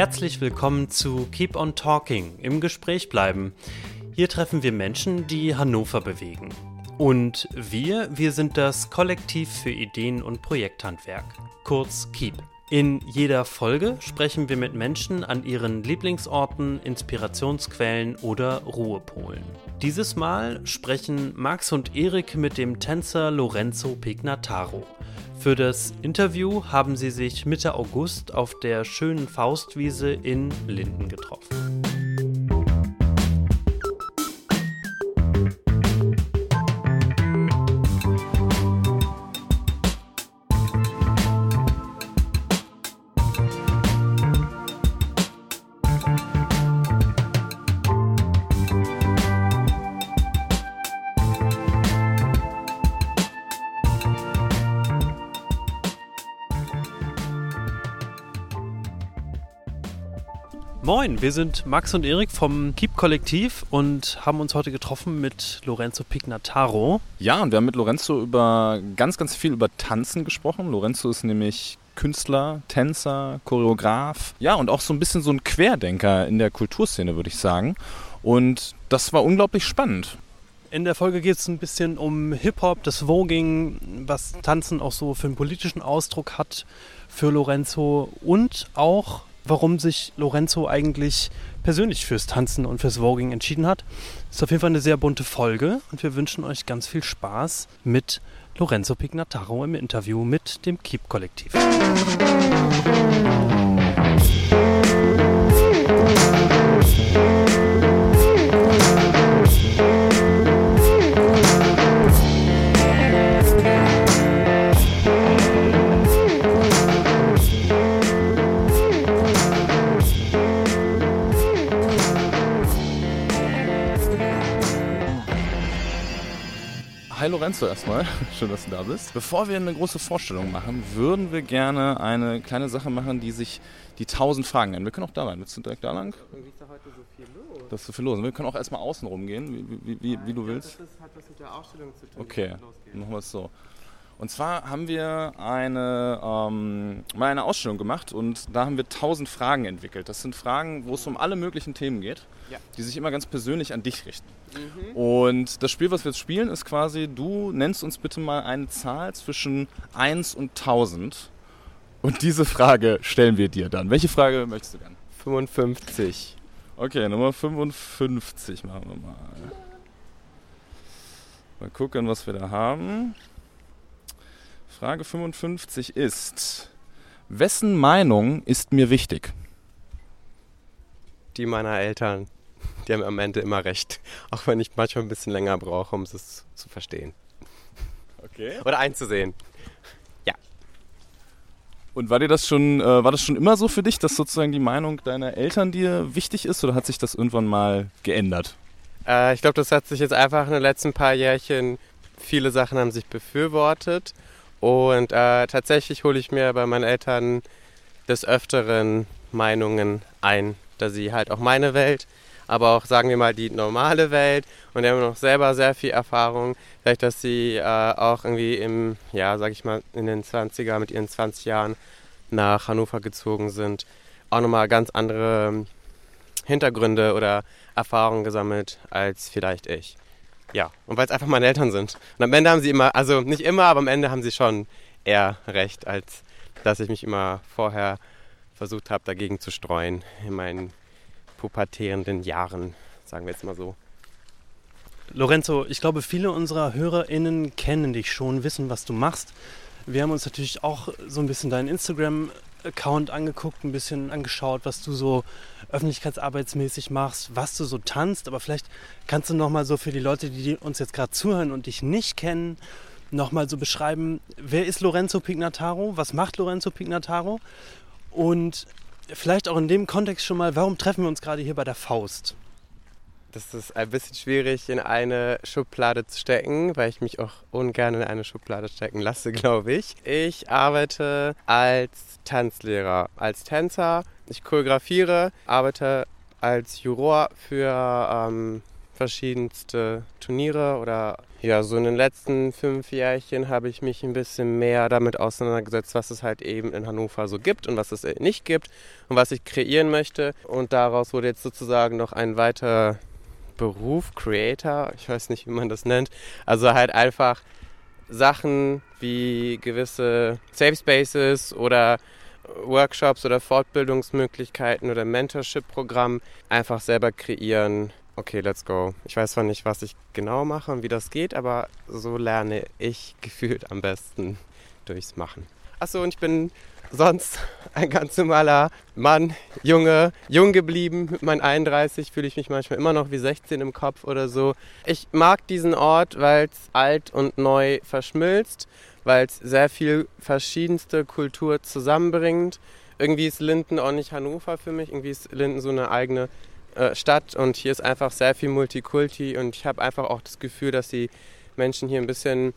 Herzlich willkommen zu Keep on Talking, im Gespräch bleiben. Hier treffen wir Menschen, die Hannover bewegen. Und wir, wir sind das Kollektiv für Ideen und Projekthandwerk, kurz KEEP. In jeder Folge sprechen wir mit Menschen an ihren Lieblingsorten, Inspirationsquellen oder Ruhepolen. Dieses Mal sprechen Max und Erik mit dem Tänzer Lorenzo Pignataro. Für das Interview haben sie sich Mitte August auf der schönen Faustwiese in Linden getroffen. Moin, wir sind Max und Erik vom Keep Kollektiv und haben uns heute getroffen mit Lorenzo Pignataro. Ja, und wir haben mit Lorenzo über ganz, ganz viel über Tanzen gesprochen. Lorenzo ist nämlich Künstler, Tänzer, Choreograf. Ja, und auch so ein bisschen so ein Querdenker in der Kulturszene, würde ich sagen. Und das war unglaublich spannend. In der Folge geht es ein bisschen um Hip-Hop, das Voging, was Tanzen auch so für einen politischen Ausdruck hat für Lorenzo und auch warum sich Lorenzo eigentlich persönlich fürs Tanzen und fürs Voging entschieden hat. Ist auf jeden Fall eine sehr bunte Folge und wir wünschen euch ganz viel Spaß mit Lorenzo Pignataro im Interview mit dem Keep-Kollektiv. Hi Lorenzo erstmal, schön, dass du da bist. Bevor wir eine große Vorstellung machen, würden wir gerne eine kleine Sache machen, die sich die 1000 Fragen nennen. Wir können auch da rein. Willst du direkt da lang? Irgendwie ist da heute so viel los. Da ist so viel los. Wir können auch erstmal außen rumgehen, wie, wie, wie, wie du willst. Das ist, hat was mit der Ausstellung zu tun. Okay, machen wir es so. Und zwar haben wir eine, ähm, mal eine Ausstellung gemacht und da haben wir 1000 Fragen entwickelt. Das sind Fragen, wo es um alle möglichen Themen geht, Ja. die sich immer ganz persönlich an dich richten. Mhm. Und das Spiel, was wir jetzt spielen, ist quasi, du nennst uns bitte mal eine Zahl zwischen 1 und 1000. Und diese Frage stellen wir dir dann. Welche Frage möchtest du gern? 55. Okay, Nummer 55 machen wir mal. Mal gucken, was wir da haben. Frage 55 ist, wessen Meinung ist mir wichtig? Die meiner Eltern. Die haben am Ende immer recht. Auch wenn ich manchmal ein bisschen länger brauche, um es zu verstehen. Okay. Oder einzusehen. Und war dir das schon, äh, war das schon immer so für dich, dass sozusagen die Meinung deiner Eltern dir wichtig ist oder hat sich das irgendwann mal geändert? Äh, ich glaube, das hat sich jetzt einfach in den letzten paar Jährchen, viele Sachen haben sich befürwortet. Und äh, tatsächlich hole ich mir bei meinen Eltern des Öfteren Meinungen ein, da sie halt auch meine Welt, aber auch, sagen wir mal, die normale Welt und die haben noch selber sehr viel Erfahrung. Vielleicht, dass sie äh, auch irgendwie im, ja, sag ich mal, in den 20er, mit ihren 20 Jahren nach Hannover gezogen sind. Auch nochmal ganz andere Hintergründe oder Erfahrungen gesammelt als vielleicht ich. Ja, und weil es einfach meine Eltern sind. Und am Ende haben sie immer, also nicht immer, aber am Ende haben sie schon eher recht, als dass ich mich immer vorher versucht habe, dagegen zu streuen in meinen pubertierenden Jahren, sagen wir jetzt mal so. Lorenzo, ich glaube, viele unserer HörerInnen kennen dich schon, wissen, was du machst. Wir haben uns natürlich auch so ein bisschen deinen Instagram-Account angeguckt, ein bisschen angeschaut, was du so öffentlichkeitsarbeitsmäßig machst, was du so tanzt. Aber vielleicht kannst du nochmal so für die Leute, die uns jetzt gerade zuhören und dich nicht kennen, nochmal so beschreiben, wer ist Lorenzo Pignataro? Was macht Lorenzo Pignataro? Und vielleicht auch in dem Kontext schon mal, warum treffen wir uns gerade hier bei der Faust? Das ist ein bisschen schwierig in eine Schublade zu stecken, weil ich mich auch ungern in eine Schublade stecken lasse, glaube ich. Ich arbeite als Tanzlehrer, als Tänzer. Ich choreografiere, arbeite als Juror für ähm, verschiedenste Turniere oder ja, so in den letzten fünf Jährchen habe ich mich ein bisschen mehr damit auseinandergesetzt, was es halt eben in Hannover so gibt und was es nicht gibt und was ich kreieren möchte. Und daraus wurde jetzt sozusagen noch ein weiter Beruf, Creator, ich weiß nicht, wie man das nennt. Also halt einfach Sachen wie gewisse Safe Spaces oder Workshops oder Fortbildungsmöglichkeiten oder Mentorship-Programm einfach selber kreieren okay, let's go. Ich weiß zwar nicht, was ich genau mache und wie das geht, aber so lerne ich gefühlt am besten durchs Machen. Achso, und ich bin sonst ein ganz normaler Mann, Junge, jung geblieben. Mit meinen 31 fühle ich mich manchmal immer noch wie 16 im Kopf oder so. Ich mag diesen Ort, weil es alt und neu verschmilzt, weil es sehr viel verschiedenste Kultur zusammenbringt. Irgendwie ist Linden auch nicht Hannover für mich. Irgendwie ist Linden so eine eigene äh, Stadt und hier ist einfach sehr viel Multikulti und ich habe einfach auch das Gefühl, dass die Menschen hier ein bisschen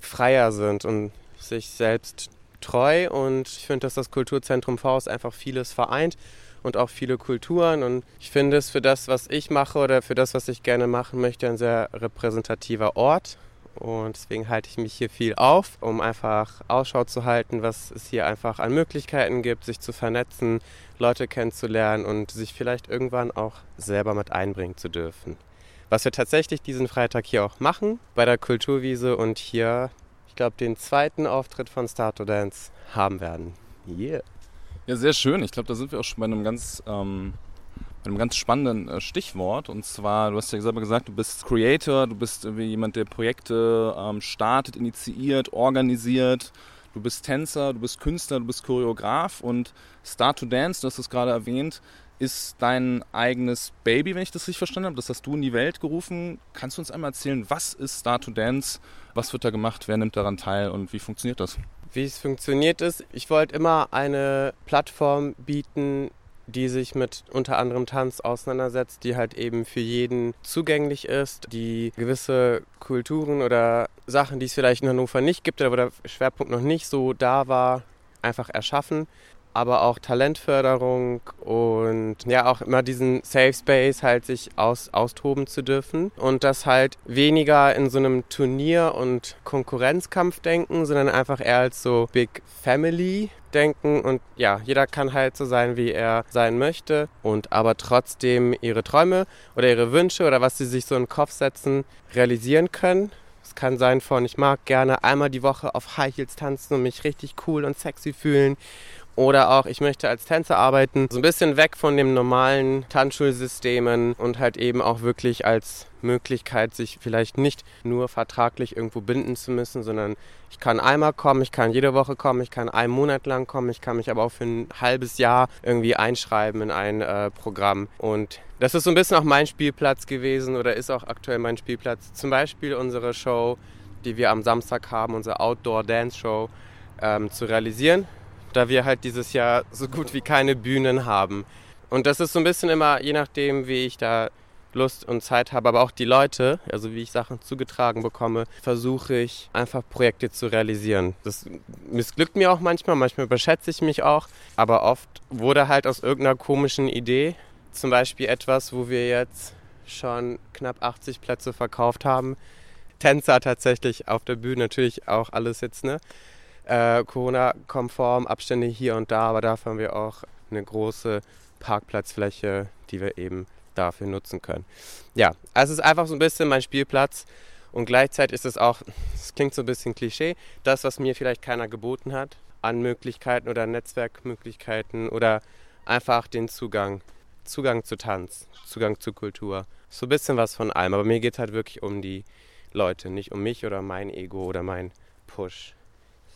freier sind und sich selbst treu und ich finde, dass das Kulturzentrum Faust einfach vieles vereint und auch viele Kulturen und ich finde es für das, was ich mache oder für das, was ich gerne machen möchte, ein sehr repräsentativer Ort und deswegen halte ich mich hier viel auf, um einfach Ausschau zu halten, was es hier einfach an Möglichkeiten gibt, sich zu vernetzen, Leute kennenzulernen und sich vielleicht irgendwann auch selber mit einbringen zu dürfen. Was wir tatsächlich diesen Freitag hier auch machen, bei der Kulturwiese und hier, glaube, den zweiten Auftritt von Starto Dance haben werden. Yeah. Ja, sehr schön. Ich glaube, da sind wir auch schon bei einem ganz ähm, einem ganz spannenden äh, Stichwort. Und zwar, du hast ja selber gesagt, du bist Creator, du bist jemand, der Projekte ähm, startet, initiiert, organisiert. Du bist Tänzer, du bist Künstler, du bist Choreograf und Start to Dance, du hast es gerade erwähnt, ist dein eigenes Baby, wenn ich das richtig verstanden habe. Das hast du in die Welt gerufen. Kannst du uns einmal erzählen, was ist Start to Dance? Was wird da gemacht? Wer nimmt daran teil und wie funktioniert das? Wie es funktioniert ist, ich wollte immer eine Plattform bieten, die sich mit unter anderem Tanz auseinandersetzt, die halt eben für jeden zugänglich ist, die gewisse Kulturen oder Sachen, die es vielleicht in Hannover nicht gibt oder wo der Schwerpunkt noch nicht so da war, einfach erschaffen aber auch Talentförderung und ja auch immer diesen Safe Space halt sich aus, austoben zu dürfen. Und das halt weniger in so einem Turnier- und Konkurrenzkampf denken, sondern einfach eher als so Big Family denken. Und ja, jeder kann halt so sein, wie er sein möchte. Und aber trotzdem ihre Träume oder ihre Wünsche oder was sie sich so in den Kopf setzen, realisieren können. Es kann sein von, ich mag gerne einmal die Woche auf High Heels tanzen und mich richtig cool und sexy fühlen oder auch, ich möchte als Tänzer arbeiten, so ein bisschen weg von den normalen Tanzschulsystemen und halt eben auch wirklich als Möglichkeit, sich vielleicht nicht nur vertraglich irgendwo binden zu müssen, sondern ich kann einmal kommen, ich kann jede Woche kommen, ich kann einen Monat lang kommen, ich kann mich aber auch für ein halbes Jahr irgendwie einschreiben in ein äh, Programm. Und das ist so ein bisschen auch mein Spielplatz gewesen oder ist auch aktuell mein Spielplatz. Zum Beispiel unsere Show, die wir am Samstag haben, unsere Outdoor Dance Show, ähm, zu realisieren da wir halt dieses Jahr so gut wie keine Bühnen haben. Und das ist so ein bisschen immer, je nachdem, wie ich da Lust und Zeit habe, aber auch die Leute, also wie ich Sachen zugetragen bekomme, versuche ich einfach Projekte zu realisieren. Das missglückt mir auch manchmal, manchmal überschätze ich mich auch, aber oft wurde halt aus irgendeiner komischen Idee, zum Beispiel etwas, wo wir jetzt schon knapp 80 Plätze verkauft haben, Tänzer tatsächlich auf der Bühne, natürlich auch alles jetzt, ne? Äh, Corona-konform, Abstände hier und da, aber dafür haben wir auch eine große Parkplatzfläche, die wir eben dafür nutzen können. Ja, also es ist einfach so ein bisschen mein Spielplatz und gleichzeitig ist es auch, es klingt so ein bisschen Klischee, das, was mir vielleicht keiner geboten hat, an Möglichkeiten oder Netzwerkmöglichkeiten oder einfach den Zugang, Zugang zu Tanz, Zugang zu Kultur. So ein bisschen was von allem, aber mir geht es halt wirklich um die Leute, nicht um mich oder mein Ego oder mein Push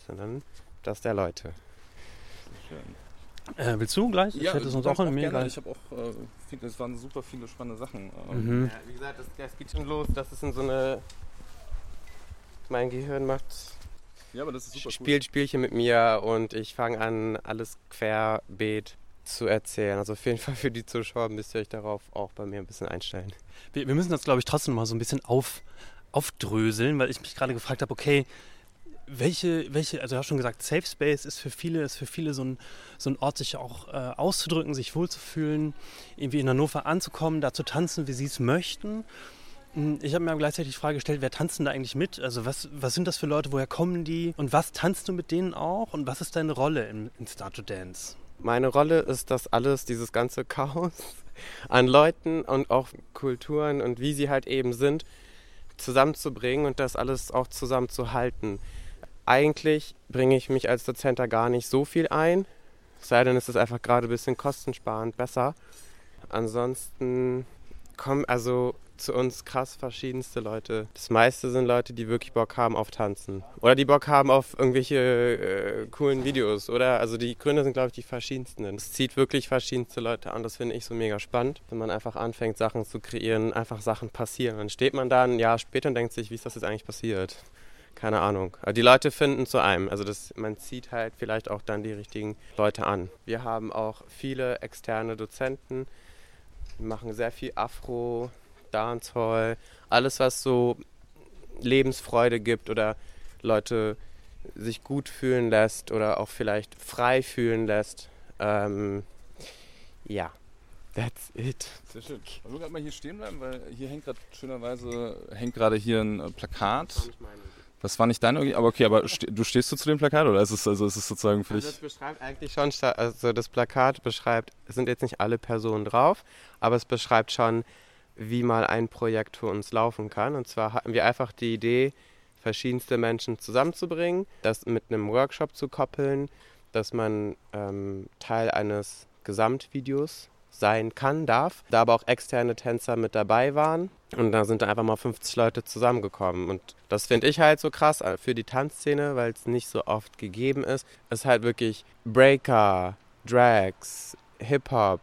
sondern das der Leute. Äh, willst du gleich? Ja, ich hätte sonst auch in mir gleich. Ich habe auch, äh, viel, es waren super viele spannende Sachen. Ähm. Mhm. Ja, wie gesagt, das, das, geht schon los. Das ist in so eine. Mein Gehirn macht. Ja, aber das ist super Spielt cool. Spielchen mit mir und ich fange an, alles querbeet zu erzählen. Also auf jeden Fall für die Zuschauer müsst ihr euch darauf auch bei mir ein bisschen einstellen. Wir, wir müssen das, glaube ich, trotzdem mal so ein bisschen auf, aufdröseln, weil ich mich gerade gefragt habe, okay, welche, welche, also du hast schon gesagt, Safe Space ist für viele, ist für viele so ein, so ein Ort, sich auch äh, auszudrücken, sich wohlzufühlen, irgendwie in Hannover anzukommen, da zu tanzen, wie sie es möchten. Hm, ich habe mir gleichzeitig die Frage gestellt, wer tanzt denn da eigentlich mit? Also was, was sind das für Leute, woher kommen die? Und was tanzt du mit denen auch? Und was ist deine Rolle in, in Start to Dance? Meine Rolle ist das alles, dieses ganze Chaos an Leuten und auch Kulturen und wie sie halt eben sind, zusammenzubringen und das alles auch zusammenzuhalten. Eigentlich bringe ich mich als Dozent da gar nicht so viel ein, sei denn es ist einfach gerade ein bisschen kostensparend besser. Ansonsten kommen, also zu uns krass verschiedenste Leute. Das meiste sind Leute, die wirklich Bock haben auf Tanzen. Oder die Bock haben auf irgendwelche äh, coolen Videos. Oder also die Gründe sind, glaube ich, die verschiedensten. Es zieht wirklich verschiedenste Leute an. Das finde ich so mega spannend. Wenn man einfach anfängt, Sachen zu kreieren, einfach Sachen passieren. Dann steht man da ein Jahr später und denkt sich, wie ist das jetzt eigentlich passiert? Keine Ahnung. Aber die Leute finden zu einem. Also das, man zieht halt vielleicht auch dann die richtigen Leute an. Wir haben auch viele externe Dozenten. Die machen sehr viel Afro, Dancehall, alles was so Lebensfreude gibt oder Leute sich gut fühlen lässt oder auch vielleicht frei fühlen lässt. Ähm, ja, that's it. Sehr schön. Wollen wir gerade mal hier stehen bleiben, weil hier hängt gerade schönerweise hängt gerade hier ein äh, Plakat. Das war nicht deine, aber okay, aber du stehst du zu dem Plakat oder ist es also ist es sozusagen für dich? Also das beschreibt eigentlich schon, also das Plakat beschreibt, es sind jetzt nicht alle Personen drauf, aber es beschreibt schon wie mal ein Projekt für uns laufen kann. Und zwar hatten wir einfach die Idee, verschiedenste Menschen zusammenzubringen, das mit einem Workshop zu koppeln, dass man ähm, Teil eines Gesamtvideos sein kann, darf, da aber auch externe Tänzer mit dabei waren. Und da sind einfach mal 50 Leute zusammengekommen. Und das finde ich halt so krass äh, für die Tanzszene, weil es nicht so oft gegeben ist. Es ist halt wirklich Breaker, Drags, Hip-Hop,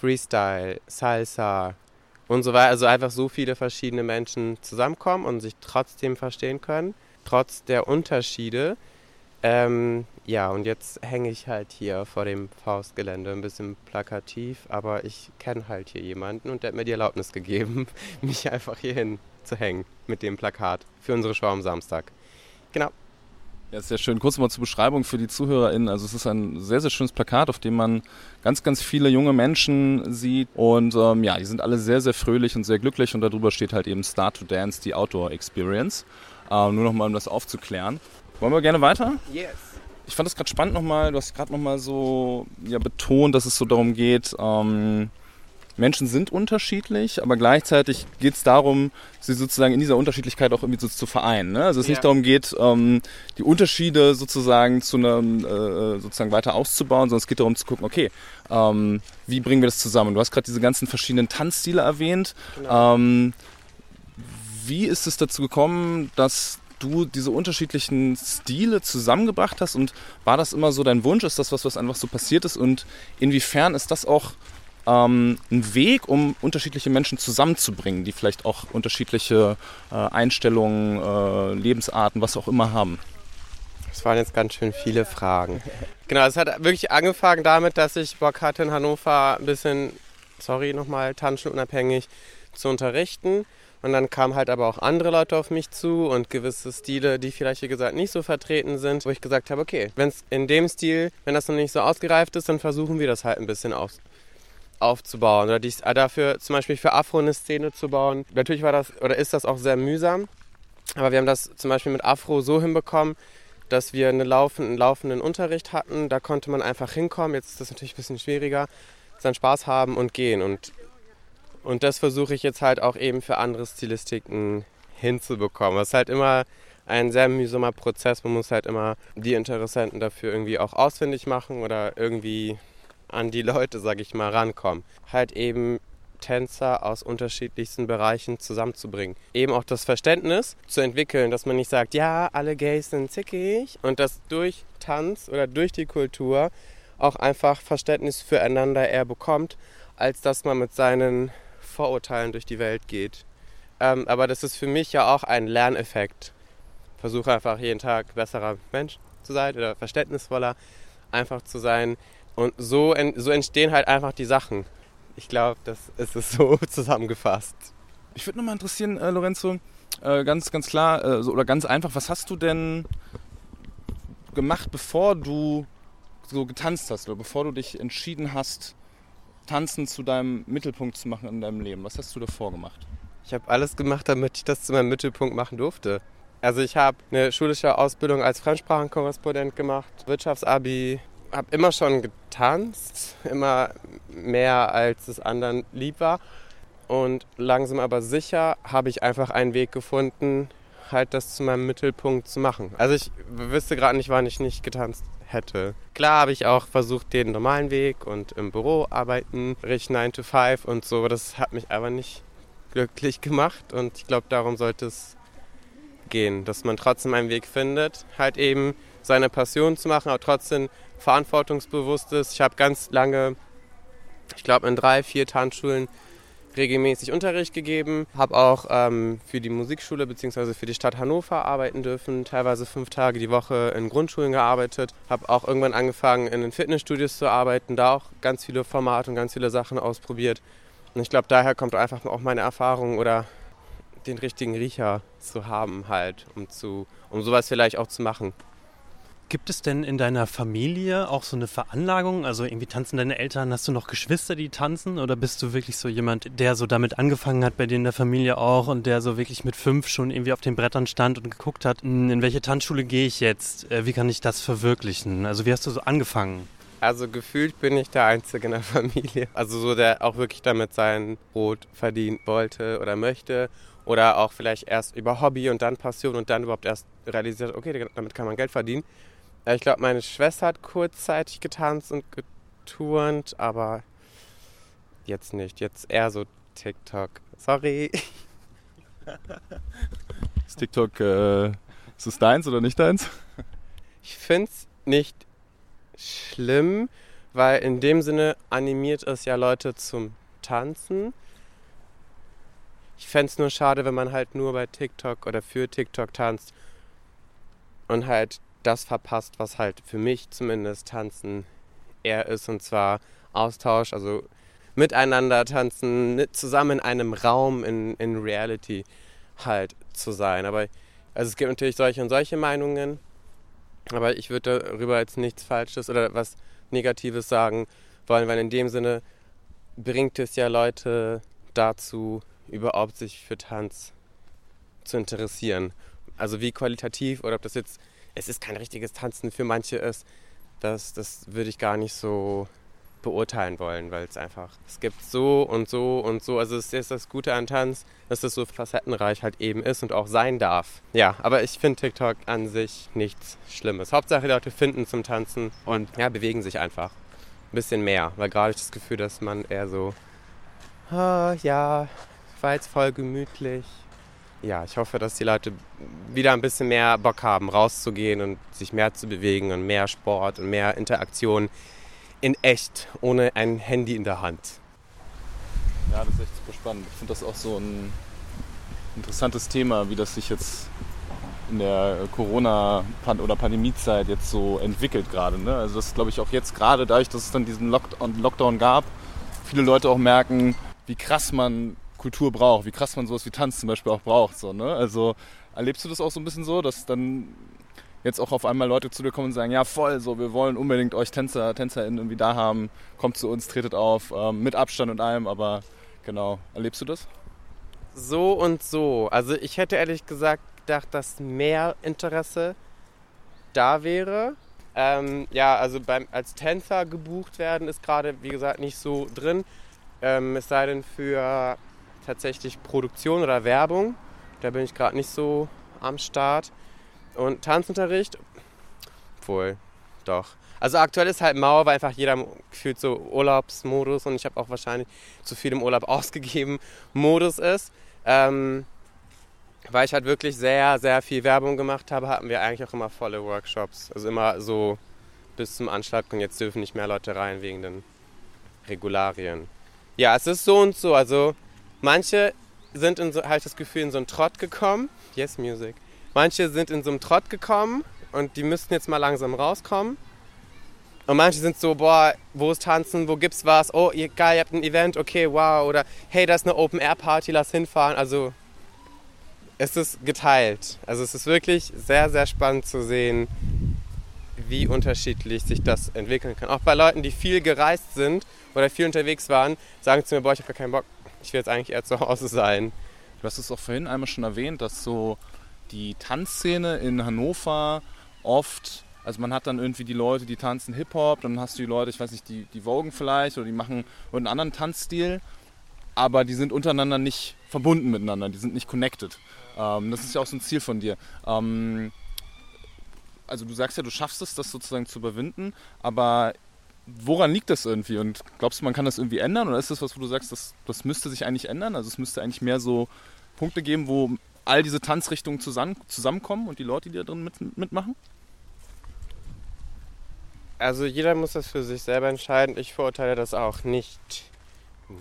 Freestyle, Salsa, und so weiter. Also einfach so viele verschiedene Menschen zusammenkommen und sich trotzdem verstehen können, trotz der Unterschiede. Ähm, ja, und jetzt hänge ich halt hier vor dem Faustgelände, ein bisschen plakativ, aber ich kenne halt hier jemanden und der hat mir die Erlaubnis gegeben, mich einfach hier hin zu hängen mit dem Plakat für unsere Show am Samstag. Genau. Ja, sehr schön. Kurz mal zur Beschreibung für die ZuhörerInnen. Also es ist ein sehr, sehr schönes Plakat, auf dem man ganz, ganz viele junge Menschen sieht. Und ähm, ja, die sind alle sehr, sehr fröhlich und sehr glücklich. Und darüber steht halt eben Start to Dance, die Outdoor Experience. Ähm, nur nochmal, um das aufzuklären. Wollen wir gerne weiter? Yes. Ich fand das gerade spannend nochmal. Du hast gerade nochmal so ja, betont, dass es so darum geht, ähm, Menschen sind unterschiedlich, aber gleichzeitig geht es darum, sie sozusagen in dieser Unterschiedlichkeit auch irgendwie so zu vereinen. Ne? Also es ja. nicht darum geht, ähm, die Unterschiede sozusagen zu einem äh, sozusagen weiter auszubauen, sondern es geht darum zu gucken, okay, ähm, wie bringen wir das zusammen? Du hast gerade diese ganzen verschiedenen Tanzstile erwähnt. Genau. Ähm, wie ist es dazu gekommen, dass du diese unterschiedlichen Stile zusammengebracht hast und war das immer so dein Wunsch? Ist das was, was einfach so passiert ist? Und inwiefern ist das auch ähm, ein Weg, um unterschiedliche Menschen zusammenzubringen, die vielleicht auch unterschiedliche äh, Einstellungen, äh, Lebensarten, was auch immer haben? Das waren jetzt ganz schön viele Fragen. Genau, es hat wirklich angefangen damit, dass ich Bock hatte, in Hannover ein bisschen, sorry nochmal, tanzschulunabhängig zu unterrichten. Und dann kamen halt aber auch andere Leute auf mich zu und gewisse Stile, die vielleicht, wie gesagt, nicht so vertreten sind, wo ich gesagt habe, okay, wenn es in dem Stil, wenn das noch nicht so ausgereift ist, dann versuchen wir das halt ein bisschen aus, aufzubauen oder dies, äh, dafür zum Beispiel für Afro eine Szene zu bauen. Natürlich war das oder ist das auch sehr mühsam, aber wir haben das zum Beispiel mit Afro so hinbekommen, dass wir einen laufenden, laufenden Unterricht hatten. Da konnte man einfach hinkommen. Jetzt ist das natürlich ein bisschen schwieriger. Seinen Spaß haben und gehen. Und, und das versuche ich jetzt halt auch eben für andere Stilistiken hinzubekommen. Das ist halt immer ein sehr mühsamer Prozess. Man muss halt immer die Interessenten dafür irgendwie auch ausfindig machen oder irgendwie an die Leute, sag ich mal, rankommen. Halt eben Tänzer aus unterschiedlichsten Bereichen zusammenzubringen. Eben auch das Verständnis zu entwickeln, dass man nicht sagt, ja, alle Gays sind zickig und dass durch Tanz oder durch die Kultur auch einfach Verständnis füreinander eher bekommt, als dass man mit seinen Vorurteilen durch die Welt geht. Ähm, aber das ist für mich ja auch ein Lerneffekt. Versuche einfach jeden Tag besserer Mensch zu sein oder verständnisvoller einfach zu sein, und so, so entstehen halt einfach die Sachen. Ich glaube, das ist es so zusammengefasst. Ich würde nochmal interessieren, äh, Lorenzo, äh, ganz, ganz klar äh, so, oder ganz einfach, was hast du denn gemacht, bevor du so getanzt hast oder bevor du dich entschieden hast, Tanzen zu deinem Mittelpunkt zu machen in deinem Leben? Was hast du davor gemacht? Ich habe alles gemacht, damit ich das zu meinem Mittelpunkt machen durfte. Also ich habe eine schulische Ausbildung als Fremdsprachenkorrespondent gemacht, Wirtschaftsabi, habe immer schon getanzt, immer mehr als es anderen lieb war. Und langsam aber sicher habe ich einfach einen Weg gefunden, halt das zu meinem Mittelpunkt zu machen. Also ich wüsste gerade nicht, wann ich nicht getanzt hätte. Klar habe ich auch versucht, den normalen Weg und im Büro arbeiten, richtig 9 to 5 und so. Das hat mich aber nicht glücklich gemacht und ich glaube, darum sollte es gehen, dass man trotzdem einen Weg findet, halt eben seine Passion zu machen, aber trotzdem verantwortungsbewusst ist. Ich habe ganz lange, ich glaube in drei, vier Tanzschulen regelmäßig Unterricht gegeben, habe auch ähm, für die Musikschule bzw. für die Stadt Hannover arbeiten dürfen, teilweise fünf Tage die Woche in Grundschulen gearbeitet, habe auch irgendwann angefangen in den Fitnessstudios zu arbeiten, da auch ganz viele Formate und ganz viele Sachen ausprobiert. Und ich glaube, daher kommt einfach auch meine Erfahrung oder den richtigen Riecher zu haben halt, um, zu, um sowas vielleicht auch zu machen. Gibt es denn in deiner Familie auch so eine Veranlagung? Also irgendwie tanzen deine Eltern, hast du noch Geschwister, die tanzen? Oder bist du wirklich so jemand, der so damit angefangen hat, bei dir in der Familie auch und der so wirklich mit fünf schon irgendwie auf den Brettern stand und geguckt hat, hm, in welche Tanzschule gehe ich jetzt? Äh, wie kann ich das verwirklichen? Also wie hast du so angefangen? Also gefühlt bin ich der Einzige in der Familie. Also so, der auch wirklich damit sein Brot verdienen wollte oder möchte. Oder auch vielleicht erst über Hobby und dann Passion und dann überhaupt erst realisiert, okay, damit kann man Geld verdienen. Ich glaube, meine Schwester hat kurzzeitig getanzt und geturnt, aber jetzt nicht. Jetzt eher so TikTok. Sorry. Ist TikTok, äh, ist es deins oder nicht deins? Ich finde es nicht schlimm, weil in dem Sinne animiert es ja Leute zum Tanzen. Ich fände es nur schade, wenn man halt nur bei TikTok oder für TikTok tanzt und halt das verpasst, was halt für mich zumindest Tanzen eher ist, und zwar Austausch, also miteinander tanzen, zusammen in einem Raum in, in Reality halt zu sein. Aber also es gibt natürlich solche und solche Meinungen, aber ich würde darüber jetzt nichts Falsches oder was Negatives sagen wollen, weil in dem Sinne bringt es ja Leute dazu, überhaupt sich für Tanz zu interessieren. Also wie qualitativ oder ob das jetzt es ist kein richtiges Tanzen für manche ist, das, das würde ich gar nicht so beurteilen wollen, weil es einfach, es gibt so und so und so. Also es ist das Gute an Tanz, dass es so facettenreich halt eben ist und auch sein darf. Ja, aber ich finde TikTok an sich nichts Schlimmes. Hauptsache Leute finden zum Tanzen und ja, bewegen sich einfach. Ein bisschen mehr, weil gerade ich das Gefühl, dass man eher so, oh, ja, war jetzt voll gemütlich ja, ich hoffe, dass die Leute wieder ein bisschen mehr Bock haben, rauszugehen und sich mehr zu bewegen und mehr Sport und mehr Interaktion in echt, ohne ein Handy in der Hand. Ja, das ist echt super spannend. Ich finde das auch so ein interessantes Thema, wie das sich jetzt in der Corona- oder Pandemiezeit jetzt so entwickelt gerade. Ne? Also das glaube ich auch jetzt gerade dadurch, dass es dann diesen Lockdown gab, viele Leute auch merken, wie krass man Kultur braucht, wie krass man sowas wie Tanz zum Beispiel auch braucht. So, ne? Also erlebst du das auch so ein bisschen so, dass dann jetzt auch auf einmal Leute zu dir kommen und sagen, ja voll, so wir wollen unbedingt euch Tänzer, TänzerInnen irgendwie da haben, kommt zu uns, tretet auf, ähm, mit Abstand und allem, aber genau, erlebst du das? So und so. Also ich hätte ehrlich gesagt gedacht, dass mehr Interesse da wäre. Ähm, ja, also beim, als Tänzer gebucht werden ist gerade, wie gesagt, nicht so drin. Ähm, es sei denn für tatsächlich Produktion oder Werbung. Da bin ich gerade nicht so am Start. Und Tanzunterricht, wohl, doch. Also aktuell ist halt Mauer, weil einfach jeder gefühlt so Urlaubsmodus und ich habe auch wahrscheinlich zu viel im Urlaub ausgegeben, Modus ist. Ähm, weil ich halt wirklich sehr, sehr viel Werbung gemacht habe, hatten wir eigentlich auch immer volle Workshops. Also immer so bis zum Anschlag und jetzt dürfen nicht mehr Leute rein wegen den Regularien. Ja, es ist so und so. Also Manche sind in so, habe ich das Gefühl, in so einen Trott gekommen. Yes, Music. Manche sind in so einen Trott gekommen und die müssten jetzt mal langsam rauskommen. Und manche sind so, boah, wo ist Tanzen, wo gibt's was? Oh, ihr, geil, ihr habt ein Event, okay, wow. Oder hey, da ist eine Open-Air-Party, lass hinfahren. Also es ist geteilt. Also es ist wirklich sehr, sehr spannend zu sehen, wie unterschiedlich sich das entwickeln kann. Auch bei Leuten, die viel gereist sind oder viel unterwegs waren, sagen zu mir, boah, ich habe gar keinen Bock ich will jetzt eigentlich eher zu Hause sein. Du hast es auch vorhin einmal schon erwähnt, dass so die Tanzszene in Hannover oft, also man hat dann irgendwie die Leute, die tanzen Hip-Hop, dann hast du die Leute, ich weiß nicht, die, die Vogen vielleicht oder die machen einen anderen Tanzstil, aber die sind untereinander nicht verbunden miteinander, die sind nicht connected. Ähm, das ist ja auch so ein Ziel von dir. Ähm, also du sagst ja, du schaffst es, das sozusagen zu überwinden, aber woran liegt das irgendwie? Und glaubst du, man kann das irgendwie ändern? Oder ist das was, wo du sagst, das, das müsste sich eigentlich ändern? Also es müsste eigentlich mehr so Punkte geben, wo all diese Tanzrichtungen zusammen, zusammenkommen und die Leute, die da drin mit, mitmachen? Also jeder muss das für sich selber entscheiden. Ich verurteile das auch nicht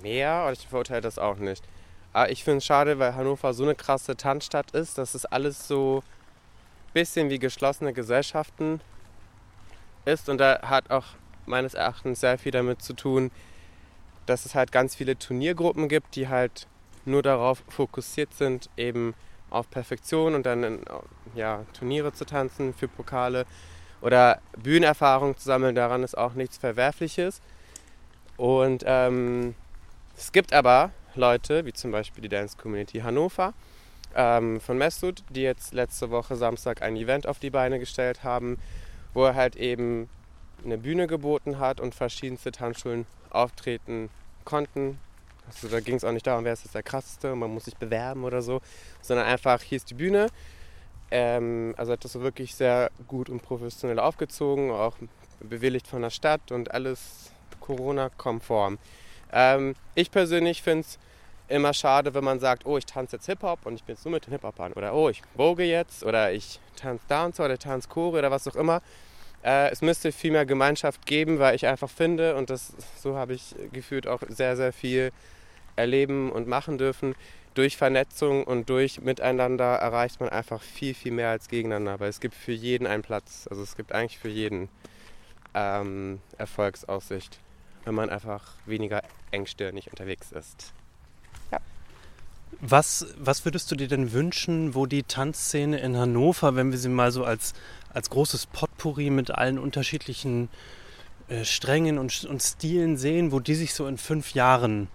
mehr oder ich verurteile das auch nicht. Aber ich finde es schade, weil Hannover so eine krasse Tanzstadt ist, dass es alles so ein bisschen wie geschlossene Gesellschaften ist. Und da hat auch meines Erachtens sehr viel damit zu tun, dass es halt ganz viele Turniergruppen gibt, die halt nur darauf fokussiert sind, eben auf Perfektion und dann in, ja, Turniere zu tanzen für Pokale oder Bühnenerfahrung zu sammeln. Daran ist auch nichts Verwerfliches. Und ähm, es gibt aber Leute, wie zum Beispiel die Dance Community Hannover ähm, von Mesut, die jetzt letzte Woche Samstag ein Event auf die Beine gestellt haben, wo er halt eben eine Bühne geboten hat und verschiedenste Tanzschulen auftreten konnten. Also da ging es auch nicht darum, wer ist jetzt der krasseste und man muss sich bewerben oder so, sondern einfach, hier ist die Bühne. Ähm, also hat das so wirklich sehr gut und professionell aufgezogen, auch bewilligt von der Stadt und alles Corona-konform. Ähm, ich persönlich finde es immer schade, wenn man sagt, oh, ich tanze jetzt Hip-Hop und ich bin jetzt nur mit den Hip-Hopern. Oder oh, ich vogue jetzt oder ich tanze Dancer oder tanze Chore oder was auch immer. Äh, es müsste viel mehr Gemeinschaft geben, weil ich einfach finde, und das so habe ich gefühlt auch sehr, sehr viel erleben und machen dürfen, durch Vernetzung und durch Miteinander erreicht man einfach viel, viel mehr als gegeneinander. Weil es gibt für jeden einen Platz. Also es gibt eigentlich für jeden ähm, Erfolgsaussicht, wenn man einfach weniger engstirnig unterwegs ist. Was, was würdest du dir denn wünschen, wo die Tanzszene in Hannover, wenn wir sie mal so als, als großes Potpourri mit allen unterschiedlichen äh, Strängen und, und Stilen sehen, wo die sich so in fünf Jahren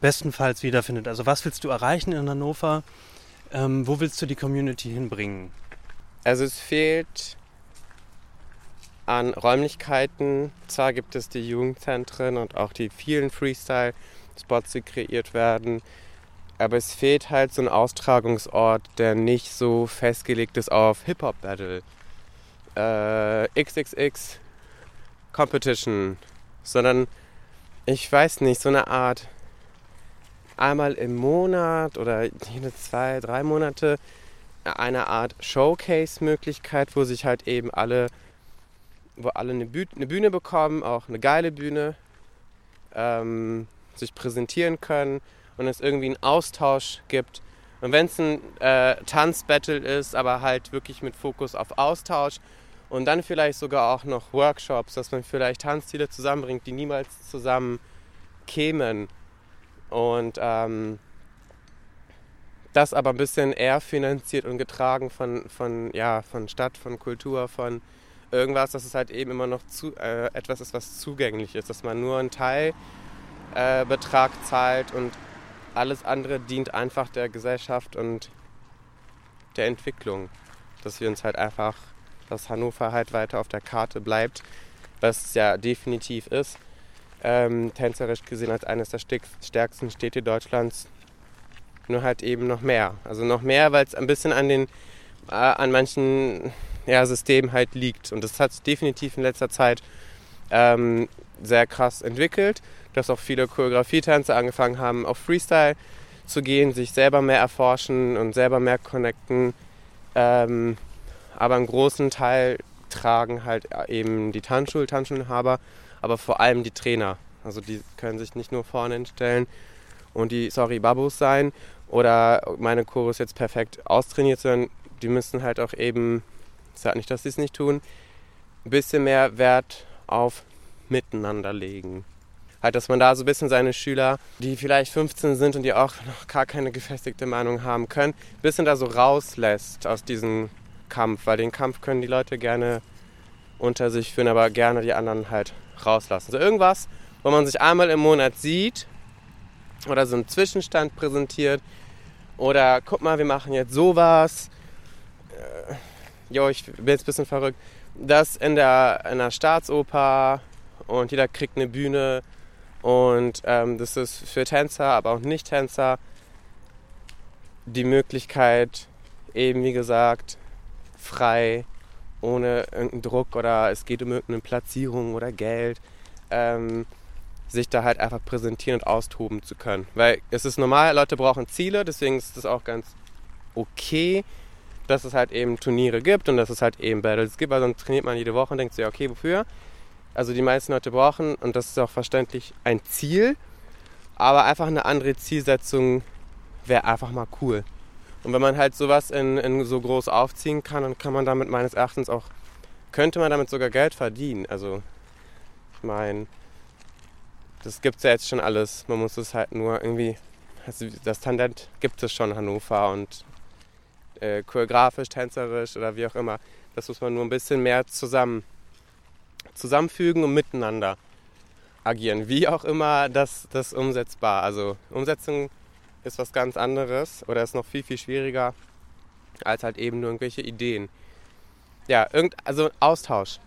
bestenfalls wiederfindet. Also was willst du erreichen in Hannover? Ähm, wo willst du die Community hinbringen? Also es fehlt an Räumlichkeiten. Zwar gibt es die Jugendzentren und auch die vielen Freestyle-Spots, die kreiert werden. Aber es fehlt halt so ein Austragungsort, der nicht so festgelegt ist auf Hip-Hop-Battle, äh, XXX Competition, sondern ich weiß nicht, so eine Art einmal im Monat oder jede zwei, drei Monate eine Art Showcase-Möglichkeit, wo sich halt eben alle, wo alle eine, Bühne, eine Bühne bekommen, auch eine geile Bühne, ähm, sich präsentieren können und es irgendwie einen Austausch gibt. Und wenn es ein äh, Tanzbattle ist, aber halt wirklich mit Fokus auf Austausch und dann vielleicht sogar auch noch Workshops, dass man vielleicht Tanzstile zusammenbringt, die niemals zusammen kämen und ähm, das aber ein bisschen eher finanziert und getragen von, von, ja, von Stadt, von Kultur, von irgendwas, dass es halt eben immer noch zu, äh, etwas ist, was zugänglich ist, dass man nur einen Teilbetrag äh, zahlt und alles andere dient einfach der Gesellschaft und der Entwicklung. Dass wir uns halt einfach, dass Hannover halt weiter auf der Karte bleibt, was es ja definitiv ist ähm, tänzerisch gesehen als eines der stärksten Städte Deutschlands. Nur halt eben noch mehr. Also noch mehr, weil es ein bisschen an den äh, an manchen ja, Systemen halt liegt. Und das hat sich definitiv in letzter Zeit ähm, sehr krass entwickelt, dass auch viele Choreografietänzer angefangen haben, auf Freestyle zu gehen, sich selber mehr erforschen und selber mehr connecten. Ähm, aber einen großen Teil tragen halt eben die Tanzschul, Tanzschulinhaber aber vor allem die Trainer. Also die können sich nicht nur vorne hinstellen und die Sorry Babus sein oder meine Chorus jetzt perfekt austrainiert, sondern die müssen halt auch eben, ich sage nicht, dass sie es nicht tun, ein bisschen mehr Wert auf Miteinander legen. Halt, dass man da so ein bisschen seine Schüler, die vielleicht 15 sind und die auch noch gar keine gefestigte Meinung haben können, ein bisschen da so rauslässt aus diesem Kampf, weil den Kampf können die Leute gerne unter sich führen, aber gerne die anderen halt rauslassen. So irgendwas, wo man sich einmal im Monat sieht oder so einen Zwischenstand präsentiert Oder guck mal, wir machen jetzt sowas. Äh, jo, ich bin jetzt ein bisschen verrückt. Das in der, in der Staatsoper und jeder kriegt eine Bühne und ähm, das ist für Tänzer, aber auch Nicht-Tänzer die Möglichkeit, eben wie gesagt, frei, ohne irgendeinen Druck oder es geht um irgendeine Platzierung oder Geld, ähm, sich da halt einfach präsentieren und austoben zu können. Weil es ist normal, Leute brauchen Ziele, deswegen ist es auch ganz okay, dass es halt eben Turniere gibt und dass es halt eben Battles gibt, weil sonst trainiert man jede Woche und denkt sich, okay, wofür? Also die meisten Leute brauchen, und das ist auch verständlich, ein Ziel, aber einfach eine andere Zielsetzung wäre einfach mal cool. Und wenn man halt sowas in, in so groß aufziehen kann, dann kann man damit meines Erachtens auch, könnte man damit sogar Geld verdienen. Also ich meine, das gibt es ja jetzt schon alles. Man muss es halt nur irgendwie, also das Talent gibt es schon in Hannover und äh, choreografisch, tänzerisch oder wie auch immer. Das muss man nur ein bisschen mehr zusammen, zusammenfügen und miteinander agieren. Wie auch immer das, das umsetzbar. Also Umsetzung ist was ganz anderes oder ist noch viel, viel schwieriger als halt eben nur irgendwelche Ideen. Ja, irgend, also Austausch.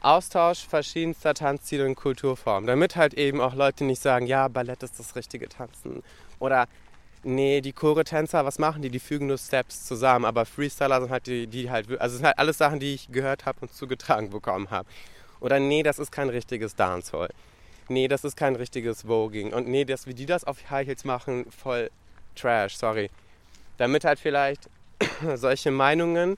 Austausch verschiedenster Tanzstile und Kulturformen, damit halt eben auch Leute nicht sagen, ja, Ballett ist das richtige Tanzen oder nee, die Chore-Tänzer, was machen die? Die fügen nur Steps zusammen, aber Freestyler sind halt die, die halt, also sind halt alles Sachen, die ich gehört habe und zugetragen bekommen habe. Oder nee, das ist kein richtiges Dancehall nee, das ist kein richtiges Voging und nee, das, wie die das auf High Heels machen, voll Trash, sorry. Damit halt vielleicht solche Meinungen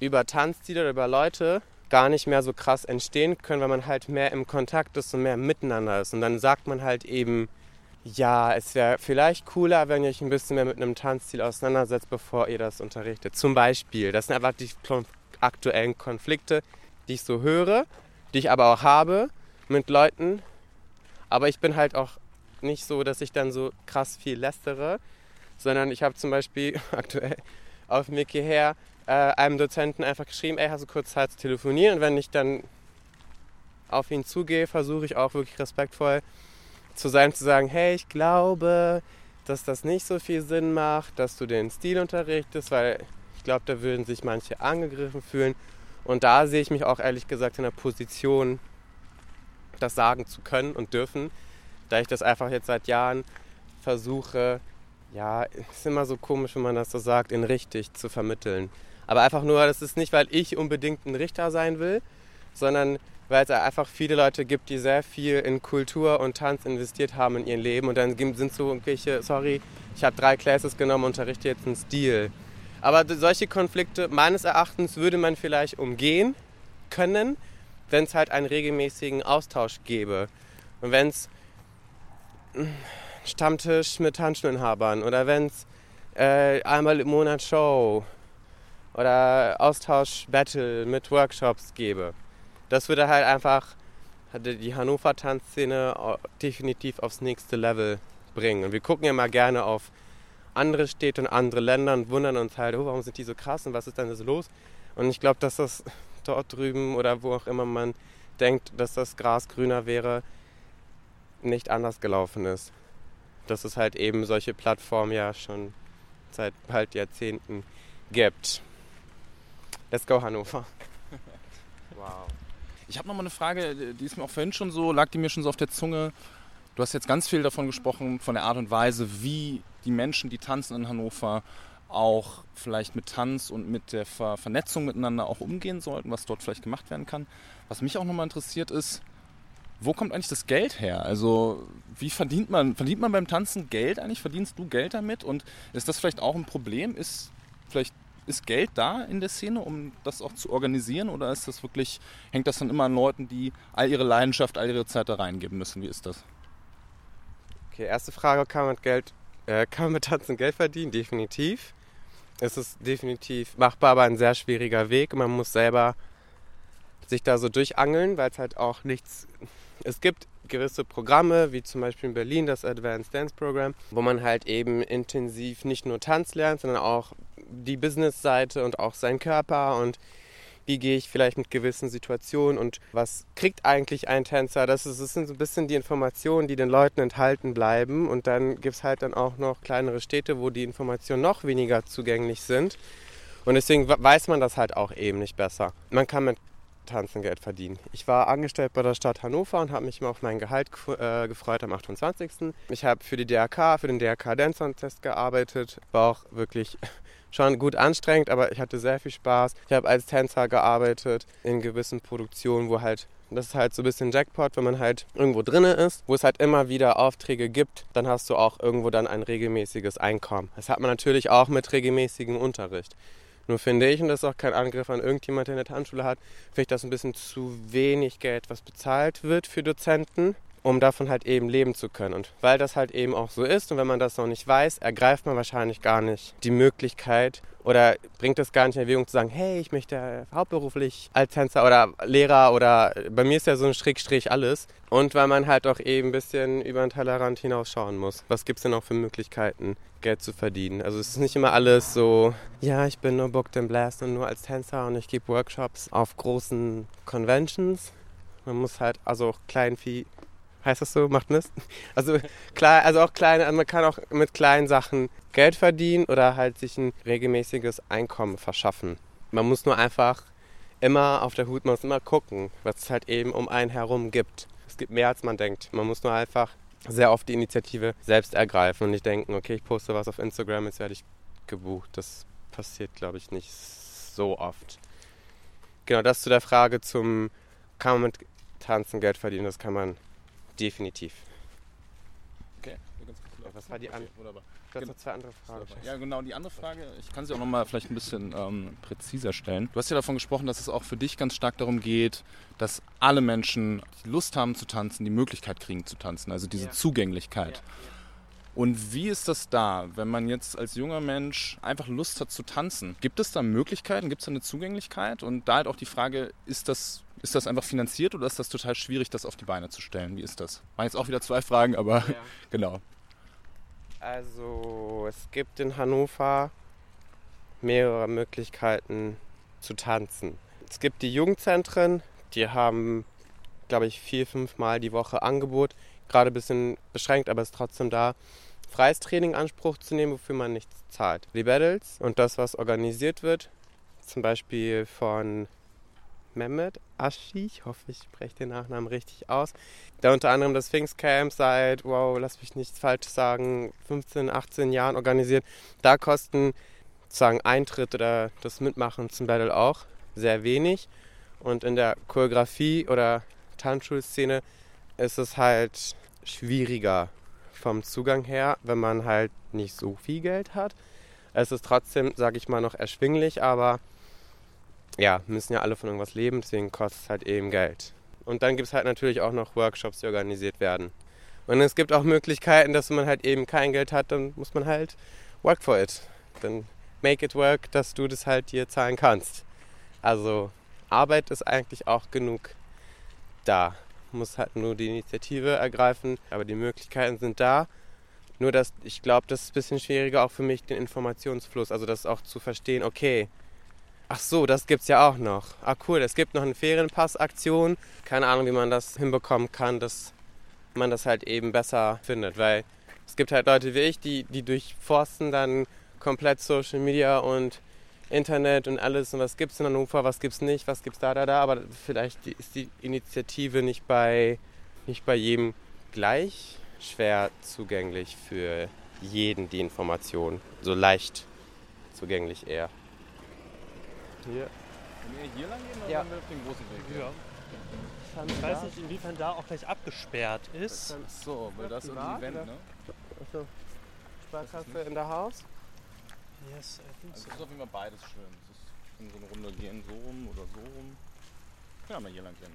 über Tanzstile oder über Leute gar nicht mehr so krass entstehen können, weil man halt mehr im Kontakt ist und mehr miteinander ist. Und dann sagt man halt eben, ja, es wäre vielleicht cooler, wenn ihr euch ein bisschen mehr mit einem Tanzstil auseinandersetzt, bevor ihr das unterrichtet. Zum Beispiel, das sind einfach die aktuellen Konflikte, die ich so höre, die ich aber auch habe mit Leuten, aber ich bin halt auch nicht so, dass ich dann so krass viel lästere, sondern ich habe zum Beispiel aktuell auf Weg hierher äh, einem Dozenten einfach geschrieben, ey, hast du kurz Zeit zu telefonieren? Und wenn ich dann auf ihn zugehe, versuche ich auch wirklich respektvoll zu sein, zu sagen, hey, ich glaube, dass das nicht so viel Sinn macht, dass du den Stil unterrichtest, weil ich glaube, da würden sich manche angegriffen fühlen. Und da sehe ich mich auch ehrlich gesagt in der Position, das sagen zu können und dürfen, da ich das einfach jetzt seit Jahren versuche, ja, ist immer so komisch, wenn man das so sagt, in richtig zu vermitteln. Aber einfach nur, das ist nicht, weil ich unbedingt ein Richter sein will, sondern weil es einfach viele Leute gibt, die sehr viel in Kultur und Tanz investiert haben in ihrem Leben und dann sind so irgendwelche, sorry, ich habe drei Classes genommen, unterrichte jetzt einen Stil. Aber solche Konflikte meines Erachtens würde man vielleicht umgehen können, wenn es halt einen regelmäßigen Austausch gäbe. Und wenn es Stammtisch mit Tanzschulinhabern oder wenn es äh, einmal im Monat Show oder Austausch-Battle mit Workshops gäbe. Das würde halt einfach die Hannover Tanzszene definitiv aufs nächste Level bringen. Und wir gucken ja mal gerne auf andere Städte und andere Länder und wundern uns halt, oh, warum sind die so krass und was ist denn so los? Und ich glaube, dass das dort drüben oder wo auch immer man denkt, dass das Gras grüner wäre, nicht anders gelaufen ist. Dass es halt eben solche Plattformen ja schon seit bald Jahrzehnten gibt. Let's go Hannover. wow. Ich habe noch mal eine Frage, die ist mir auch vorhin schon so, lag die mir schon so auf der Zunge. Du hast jetzt ganz viel davon gesprochen, von der Art und Weise, wie die Menschen, die tanzen in Hannover, auch vielleicht mit Tanz und mit der Ver Vernetzung miteinander auch umgehen sollten, was dort vielleicht gemacht werden kann. Was mich auch nochmal interessiert ist, wo kommt eigentlich das Geld her? Also wie verdient man, verdient man beim Tanzen Geld eigentlich? Verdienst du Geld damit? Und ist das vielleicht auch ein Problem? Ist vielleicht ist Geld da in der Szene, um das auch zu organisieren? Oder ist das wirklich, hängt das dann immer an Leuten, die all ihre Leidenschaft, all ihre Zeit da reingeben müssen? Wie ist das? Okay, erste Frage, kann man Geld, äh, kann man mit Tanzen Geld verdienen? Definitiv. Es ist definitiv machbar, aber ein sehr schwieriger Weg. Man muss selber sich da so durchangeln, weil es halt auch nichts. Es gibt gewisse Programme, wie zum Beispiel in Berlin das Advanced Dance Program, wo man halt eben intensiv nicht nur Tanz lernt, sondern auch die Business-Seite und auch seinen Körper und wie gehe ich vielleicht mit gewissen Situationen und was kriegt eigentlich ein Tänzer. Das, ist, das sind so ein bisschen die Informationen, die den Leuten enthalten bleiben. Und dann gibt es halt dann auch noch kleinere Städte, wo die Informationen noch weniger zugänglich sind. Und deswegen weiß man das halt auch eben nicht besser. Man kann mit Tanzen Geld verdienen. Ich war angestellt bei der Stadt Hannover und habe mich immer auf mein Gehalt äh, gefreut am 28. Ich habe für die DRK, für den DRK Dance Test gearbeitet. War auch wirklich schon gut anstrengend, aber ich hatte sehr viel Spaß. Ich habe als Tänzer gearbeitet in gewissen Produktionen, wo halt das ist halt so ein bisschen Jackpot, wenn man halt irgendwo drinne ist, wo es halt immer wieder Aufträge gibt, dann hast du auch irgendwo dann ein regelmäßiges Einkommen. Das hat man natürlich auch mit regelmäßigem Unterricht. Nur finde ich, und das ist auch kein Angriff an irgendjemand, der eine Tanzschule hat, finde ich das ein bisschen zu wenig Geld, was bezahlt wird für Dozenten, um davon halt eben leben zu können. Und weil das halt eben auch so ist und wenn man das noch nicht weiß, ergreift man wahrscheinlich gar nicht die Möglichkeit oder bringt es gar nicht in Erwägung zu sagen, hey, ich möchte hauptberuflich als Tänzer oder Lehrer oder bei mir ist ja so ein Schrägstrich alles. Und weil man halt auch eben ein bisschen über den Tellerrand hinausschauen muss. Was gibt es denn auch für Möglichkeiten, Geld zu verdienen? Also es ist nicht immer alles so, ja, ich bin nur Booked and Blast und nur als Tänzer und ich gebe Workshops auf großen Conventions. Man muss halt also auch klein viel heißt das so, macht Mist. Also klar, also auch kleine, also man kann auch mit kleinen Sachen Geld verdienen oder halt sich ein regelmäßiges Einkommen verschaffen. Man muss nur einfach immer auf der Hut, man muss immer gucken, was es halt eben um einen herum gibt. Es gibt mehr als man denkt. Man muss nur einfach sehr oft die Initiative selbst ergreifen und nicht denken, okay, ich poste was auf Instagram, jetzt werde ich gebucht. Das passiert, glaube ich, nicht so oft. Genau, das zu der Frage zum, kann man mit Tanzen Geld verdienen? Das kann man Definitiv. Okay, was war die andere? Wunderbar. Du hast noch zwei andere Fragen. Ja, genau, die andere Frage, ich kann sie auch nochmal vielleicht ein bisschen ähm, präziser stellen. Du hast ja davon gesprochen, dass es auch für dich ganz stark darum geht, dass alle Menschen die Lust haben zu tanzen, die Möglichkeit kriegen zu tanzen, also diese ja. Zugänglichkeit. Ja. Und wie ist das da, wenn man jetzt als junger Mensch einfach Lust hat zu tanzen? Gibt es da Möglichkeiten? Gibt es da eine Zugänglichkeit? Und da halt auch die Frage, ist das ist das einfach finanziert oder ist das total schwierig, das auf die Beine zu stellen? Wie ist das? Waren jetzt auch wieder zwei Fragen, aber ja. genau. Also es gibt in Hannover mehrere Möglichkeiten zu tanzen. Es gibt die Jugendzentren, die haben, glaube ich, vier, fünf Mal die Woche Angebot. Gerade ein bisschen beschränkt, aber ist trotzdem da. Freies Training in Anspruch zu nehmen, wofür man nichts zahlt. Die Battles und das, was organisiert wird, zum Beispiel von Mehmet Aschi, ich hoffe, ich spreche den Nachnamen richtig aus, der unter anderem das Pfingstcamp seit, wow, lass mich nichts falsch sagen, 15, 18 Jahren organisiert. Da kosten sozusagen Eintritt oder das Mitmachen zum Battle auch sehr wenig. Und in der Choreografie oder Tanzschulszene ist es halt schwieriger vom Zugang her, wenn man halt nicht so viel Geld hat. Es ist trotzdem, sage ich mal, noch erschwinglich, aber ja, müssen ja alle von irgendwas leben, deswegen kostet es halt eben Geld. Und dann gibt es halt natürlich auch noch Workshops, die organisiert werden. Und es gibt auch Möglichkeiten, dass man halt eben kein Geld hat, dann muss man halt work for it. Dann make it work, dass du das halt dir zahlen kannst. Also Arbeit ist eigentlich auch genug da. Muss halt nur die Initiative ergreifen, aber die Möglichkeiten sind da. Nur dass ich glaube, das ist ein bisschen schwieriger auch für mich, den Informationsfluss, also das auch zu verstehen, okay, Ach so, das gibt's ja auch noch. Ah cool, es gibt noch eine Ferienpassaktion. Keine Ahnung, wie man das hinbekommen kann, dass man das halt eben besser findet, weil es gibt halt Leute wie ich, die, die durchforsten dann komplett Social Media und Internet und alles und was gibt's in Hannover, was gibt's nicht, was gibt's da, da, da, aber vielleicht ist die Initiative nicht bei, nicht bei jedem gleich schwer zugänglich für jeden die Information, so leicht zugänglich eher. Hier. Wenn wir hier lang gehen oder ja. wir auf den großen Weg? Ja. Ich weiß nicht, inwiefern da auch gleich abgesperrt ist. Ach so, weil das ist ein Event, ne? Achso. Sparkasse in der Haus? Yes, I think also so. ist auf jeden Fall beides schön. Das ist in so eine Runde gehen, so rum oder so rum. Ja, mal hier lang gehen.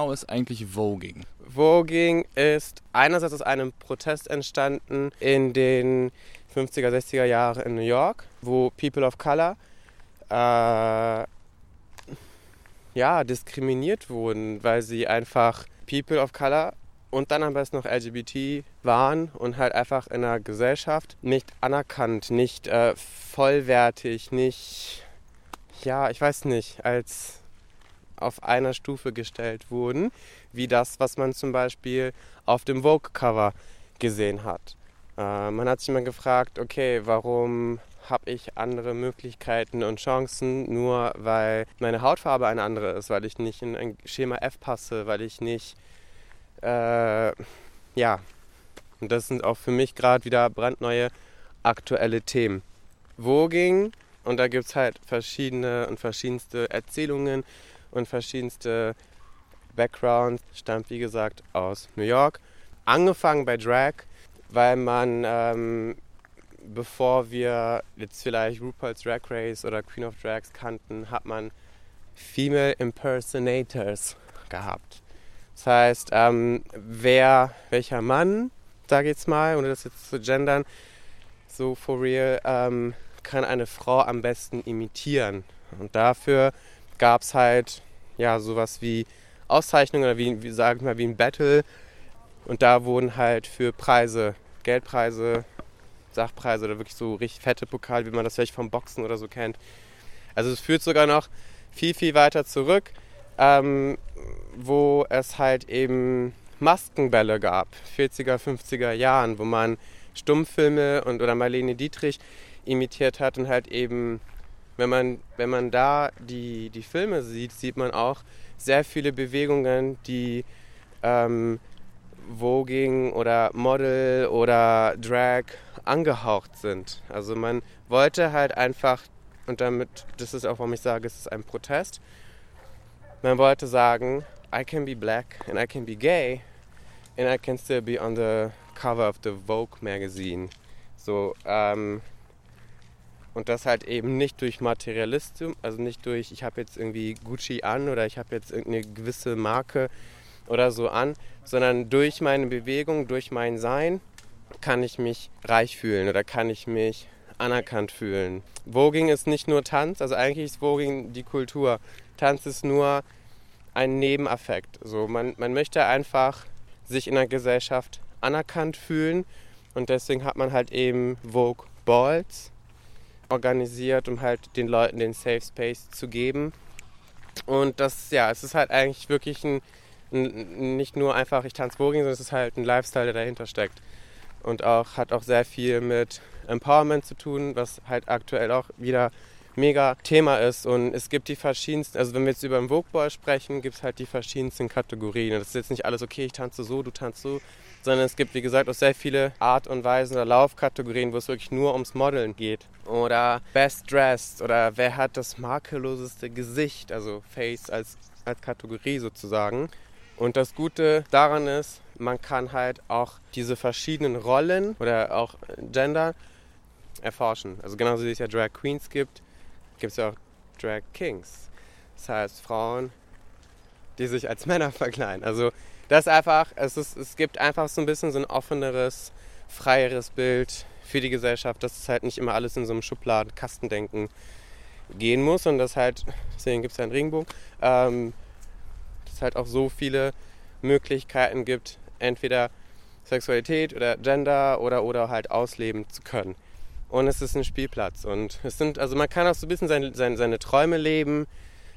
Genau ist eigentlich Voging? Voging ist einerseits aus einem Protest entstanden in den 50er, 60er Jahren in New York, wo People of Color äh, ja, diskriminiert wurden, weil sie einfach People of Color und dann am besten noch LGBT waren und halt einfach in der Gesellschaft nicht anerkannt, nicht äh, vollwertig, nicht, ja, ich weiß nicht, als auf einer Stufe gestellt wurden, wie das, was man zum Beispiel auf dem Vogue-Cover gesehen hat. Äh, man hat sich immer gefragt, okay, warum habe ich andere Möglichkeiten und Chancen, nur weil meine Hautfarbe eine andere ist, weil ich nicht in ein Schema F passe, weil ich nicht, äh, ja, und das sind auch für mich gerade wieder brandneue aktuelle Themen. Voging, und da gibt es halt verschiedene und verschiedenste Erzählungen und verschiedenste Backgrounds, stammt wie gesagt aus New York. Angefangen bei Drag, weil man ähm, bevor wir jetzt vielleicht RuPaul's Drag Race oder Queen of Drags kannten, hat man Female Impersonators gehabt. Das heißt, ähm, wer, welcher Mann, ich jetzt mal, ohne das jetzt zu gendern, so for real, ähm, kann eine Frau am besten imitieren. Und dafür gab es halt ja sowas wie Auszeichnungen oder wie, wie sagen wir mal, wie ein Battle. Und da wurden halt für Preise, Geldpreise Sachpreise oder wirklich so richtig fette Pokal, wie man das vielleicht vom Boxen oder so kennt. Also es führt sogar noch viel, viel weiter zurück, ähm, wo es halt eben Maskenbälle gab, 40er, 50er Jahren, wo man Stummfilme und oder Marlene Dietrich imitiert hat und halt eben, wenn man, wenn man da die, die Filme sieht, sieht man auch sehr viele Bewegungen, die ähm, Voging oder Model oder Drag angehaucht sind. Also man wollte halt einfach, und damit, das ist auch, warum ich sage, es ist ein Protest, man wollte sagen, I can be black and I can be gay and I can still be on the cover of the Vogue magazine. So, ähm, und das halt eben nicht durch Materialistum, also nicht durch, ich habe jetzt irgendwie Gucci an oder ich habe jetzt irgendeine gewisse Marke oder so an, sondern durch meine Bewegung, durch mein Sein kann ich mich reich fühlen oder kann ich mich anerkannt fühlen. Voging ist nicht nur Tanz, also eigentlich ist Voging die Kultur. Tanz ist nur ein Nebeneffekt. So, man, man möchte einfach sich in der Gesellschaft anerkannt fühlen und deswegen hat man halt eben Vogue Balls organisiert, um halt den Leuten den Safe Space zu geben. Und das, ja, es ist halt eigentlich wirklich ein, ein nicht nur einfach ich tanze Voging, sondern es ist halt ein Lifestyle, der dahinter steckt und auch hat auch sehr viel mit Empowerment zu tun, was halt aktuell auch wieder mega Thema ist. Und es gibt die verschiedensten, also wenn wir jetzt über den Vogue Ball sprechen, gibt es halt die verschiedensten Kategorien. Das ist jetzt nicht alles, okay, ich tanze so, du tanzt so, sondern es gibt, wie gesagt, auch sehr viele Art und Weisen oder Laufkategorien, wo es wirklich nur ums Modeln geht. Oder Best Dressed oder wer hat das makelloseste Gesicht, also Face als, als Kategorie sozusagen. Und das Gute daran ist, man kann halt auch diese verschiedenen Rollen oder auch Gender erforschen. Also genauso wie es ja Drag Queens gibt, gibt es ja auch Drag Kings. Das heißt Frauen, die sich als Männer verkleiden. Also das einfach, es, ist, es gibt einfach so ein bisschen so ein offeneres, freieres Bild für die Gesellschaft, dass es halt nicht immer alles in so einem Schubladen-Kastendenken gehen muss und das halt, deswegen gibt es ja einen Regenbogen, ähm, halt auch so viele Möglichkeiten gibt, entweder Sexualität oder Gender oder, oder halt ausleben zu können. Und es ist ein Spielplatz. Und es sind, also man kann auch so ein bisschen seine, seine, seine Träume leben,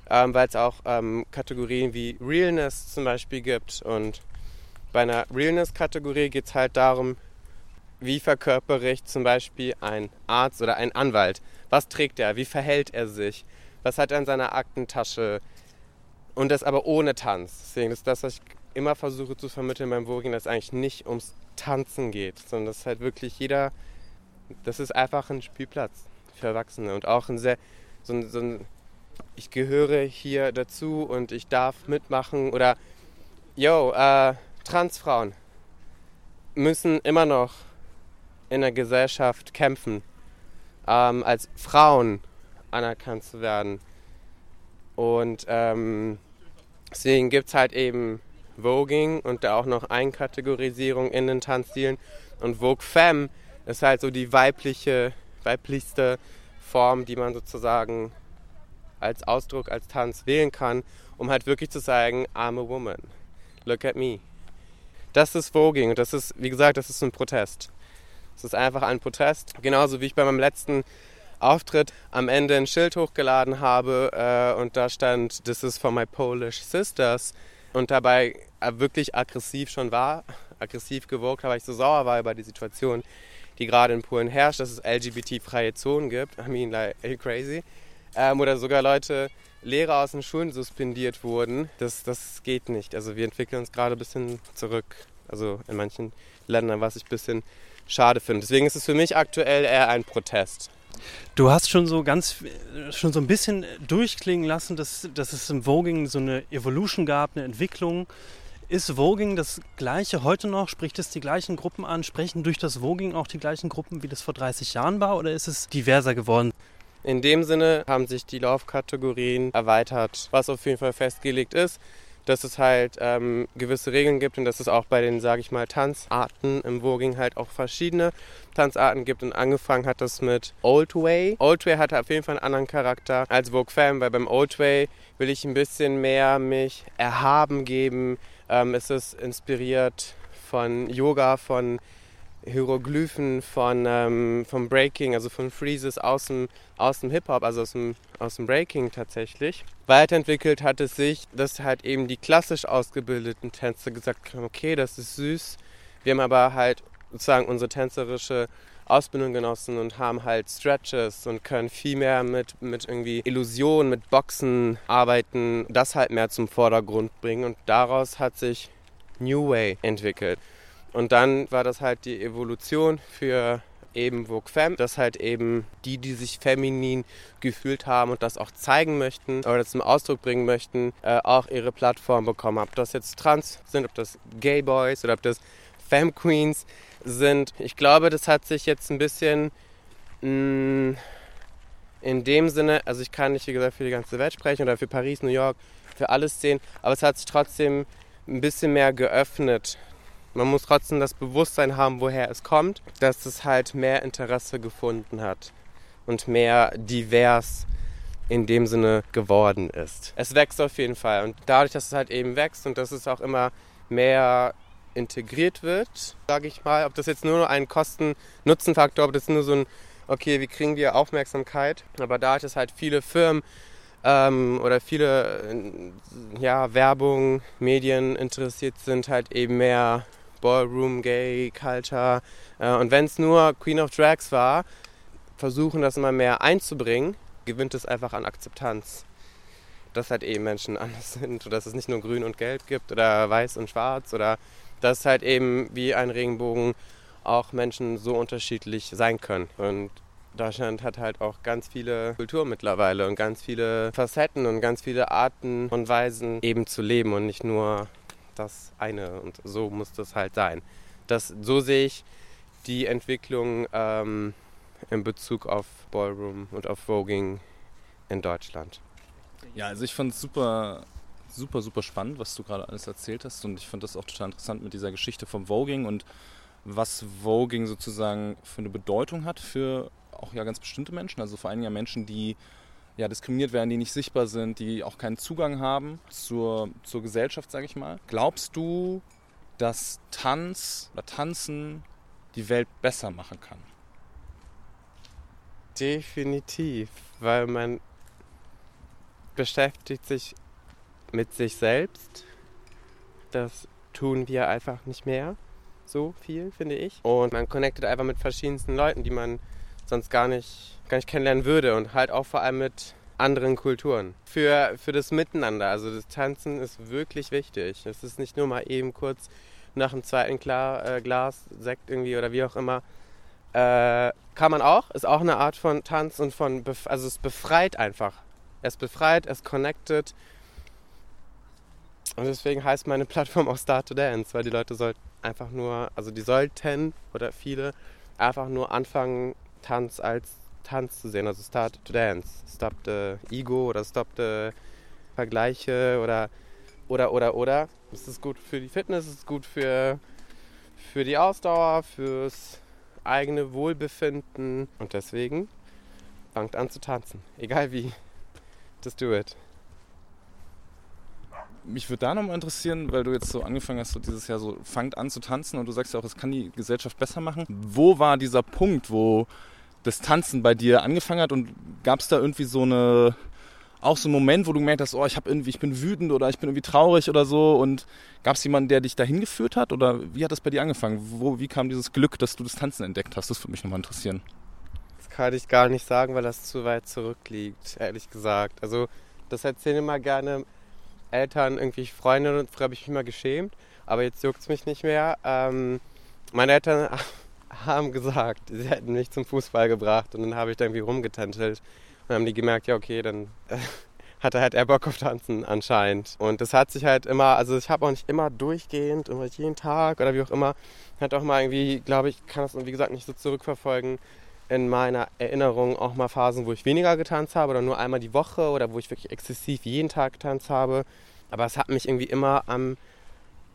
ähm, weil es auch ähm, Kategorien wie Realness zum Beispiel gibt. Und bei einer Realness-Kategorie geht es halt darum, wie verkörpere ich zum Beispiel ein Arzt oder ein Anwalt? Was trägt er? Wie verhält er sich? Was hat er in seiner Aktentasche? Und das aber ohne Tanz. Deswegen ist das, was ich immer versuche zu vermitteln beim Voging, dass es eigentlich nicht ums Tanzen geht, sondern dass halt wirklich jeder, das ist einfach ein Spielplatz für Erwachsene und auch ein sehr, so ein, so ein ich gehöre hier dazu und ich darf mitmachen oder, yo, äh, Transfrauen müssen immer noch in der Gesellschaft kämpfen, ähm, als Frauen anerkannt zu werden. Und ähm, deswegen gibt es halt eben Voging und da auch noch Einkategorisierung in den Tanzstilen. Und Vogue Femme ist halt so die weibliche, weiblichste Form, die man sozusagen als Ausdruck, als Tanz wählen kann, um halt wirklich zu sagen, I'm a woman. Look at me. Das ist Voging und das ist, wie gesagt, das ist ein Protest. Es ist einfach ein Protest. Genauso wie ich bei meinem letzten Auftritt am Ende ein Schild hochgeladen habe äh, und da stand, This is for my Polish sisters und dabei äh, wirklich aggressiv schon war, aggressiv gewogt, weil ich so sauer war über die Situation, die gerade in Polen herrscht, dass es LGBT-freie Zonen gibt. I mean, like, crazy? Ähm, oder sogar Leute, Lehrer aus den Schulen suspendiert wurden. Das, das geht nicht. Also wir entwickeln uns gerade ein bisschen zurück. Also in manchen Ländern, was ich ein bisschen schade finde. Deswegen ist es für mich aktuell eher ein Protest. Du hast schon so ganz, schon so ein bisschen durchklingen lassen, dass, dass es im Voging so eine Evolution gab, eine Entwicklung. Ist Voging das gleiche heute noch? Spricht es die gleichen Gruppen an? Sprechen durch das Voging auch die gleichen Gruppen, wie das vor 30 Jahren war? Oder ist es diverser geworden? In dem Sinne haben sich die Laufkategorien erweitert, was auf jeden Fall festgelegt ist dass es halt ähm, gewisse Regeln gibt und dass es auch bei den, sage ich mal, Tanzarten im Voging halt auch verschiedene Tanzarten gibt. Und angefangen hat das mit Old Way. Old Way hatte auf jeden Fall einen anderen Charakter als Vogue Femme, weil beim Old Way will ich ein bisschen mehr mich erhaben geben. Ähm, es ist inspiriert von Yoga, von Hieroglyphen von, ähm, vom Breaking, also von Freezes aus dem, aus dem Hip-Hop, also aus dem, aus dem Breaking tatsächlich. Weiterentwickelt hat es sich, dass halt eben die klassisch ausgebildeten Tänzer gesagt haben, okay, das ist süß. Wir haben aber halt sozusagen unsere tänzerische Ausbildung genossen und haben halt Stretches und können viel mehr mit, mit irgendwie Illusionen, mit Boxen arbeiten, das halt mehr zum Vordergrund bringen und daraus hat sich New Way entwickelt. Und dann war das halt die Evolution für eben Vogue Femme, dass halt eben die, die sich feminin gefühlt haben und das auch zeigen möchten oder zum Ausdruck bringen möchten, äh, auch ihre Plattform bekommen. Ob das jetzt Trans sind, ob das Gay Boys oder ob das Femme Queens sind. Ich glaube, das hat sich jetzt ein bisschen mh, mm, in dem Sinne, also ich kann nicht, wie gesagt, für die ganze Welt sprechen oder für Paris, New York, für alles sehen, aber es hat sich trotzdem ein bisschen mehr geöffnet man muss trotzdem das Bewusstsein haben, woher es kommt, dass es halt mehr Interesse gefunden hat und mehr divers in dem Sinne geworden ist. Es wächst auf jeden Fall und dadurch, dass es halt eben wächst und dass es auch immer mehr integriert wird, sage ich mal, ob das jetzt nur ein Kosten-Nutzen-Faktor, ob das nur so ein, okay, wie kriegen wir Aufmerksamkeit, aber dadurch, dass halt viele Firmen ähm, oder viele ja, Werbung, Medien interessiert sind, halt eben mehr Ballroom, Gay, Culture. Äh, und wenn es nur Queen of Drags war, versuchen das immer mehr einzubringen, gewinnt es einfach an Akzeptanz. Dass halt eben Menschen anders sind oder dass es nicht nur grün und gelb gibt oder weiß und schwarz oder dass halt eben wie ein Regenbogen auch Menschen so unterschiedlich sein können. Und Deutschland hat halt auch ganz viele Kulturen mittlerweile und ganz viele Facetten und ganz viele Arten und Weisen eben zu leben und nicht nur das eine und so muss das halt sein. Das, so sehe ich die Entwicklung ähm, in Bezug auf Ballroom und auf Voging in Deutschland. Ja, also ich fand es super, super, super spannend, was du gerade alles erzählt hast und ich fand das auch total interessant mit dieser Geschichte vom Voging und was Voging sozusagen für eine Bedeutung hat für auch ja ganz bestimmte Menschen, also vor allem ja Menschen, die ja, diskriminiert werden, die nicht sichtbar sind, die auch keinen Zugang haben zur, zur Gesellschaft, sage ich mal. Glaubst du, dass Tanz oder Tanzen die Welt besser machen kann? Definitiv, weil man beschäftigt sich mit sich selbst. Das tun wir einfach nicht mehr so viel, finde ich. Und man connectet einfach mit verschiedensten Leuten, die man sonst gar nicht, gar nicht kennenlernen würde und halt auch vor allem mit anderen Kulturen. Für, für das Miteinander, also das Tanzen ist wirklich wichtig. Es ist nicht nur mal eben kurz nach dem zweiten Klar, äh, Glas Sekt irgendwie oder wie auch immer. Äh, kann man auch, ist auch eine Art von Tanz und von, also es befreit einfach. Es befreit, es connected. Und deswegen heißt meine Plattform auch Start to Dance, weil die Leute sollten einfach nur, also die sollten oder viele einfach nur anfangen, Tanz als Tanz zu sehen, also Start to Dance. Stop the Ego oder Stop the Vergleiche oder oder, oder, oder. Es ist gut für die Fitness, es ist gut für, für die Ausdauer, fürs eigene Wohlbefinden. Und deswegen fangt an zu tanzen. Egal wie. Just do it. Mich würde da nochmal interessieren, weil du jetzt so angefangen hast, so dieses Jahr so fangt an zu tanzen und du sagst ja auch, es kann die Gesellschaft besser machen. Wo war dieser Punkt, wo das Tanzen bei dir angefangen hat und gab es da irgendwie so eine auch so einen Moment, wo du gemerkt hast, oh, ich habe irgendwie, ich bin wütend oder ich bin irgendwie traurig oder so und gab es jemanden, der dich dahin geführt hat oder wie hat das bei dir angefangen? Wo, wie kam dieses Glück, dass du das Tanzen entdeckt hast? Das würde mich nochmal interessieren. Das kann ich gar nicht sagen, weil das zu weit zurückliegt, ehrlich gesagt. Also das erzählen immer gerne Eltern, irgendwie Freunde und früher habe ich mich mal geschämt, aber jetzt juckt es mich nicht mehr. Ähm, meine Eltern haben gesagt, sie hätten mich zum Fußball gebracht und dann habe ich da irgendwie rumgetänzelt. Und dann haben die gemerkt, ja okay, dann äh, hatte halt er Bock auf Tanzen anscheinend. Und das hat sich halt immer, also ich habe auch nicht immer durchgehend, immer jeden Tag oder wie auch immer, hat auch mal irgendwie, glaube ich, kann das wie gesagt nicht so zurückverfolgen, in meiner Erinnerung auch mal Phasen, wo ich weniger getanzt habe oder nur einmal die Woche oder wo ich wirklich exzessiv jeden Tag getanzt habe. Aber es hat mich irgendwie immer am,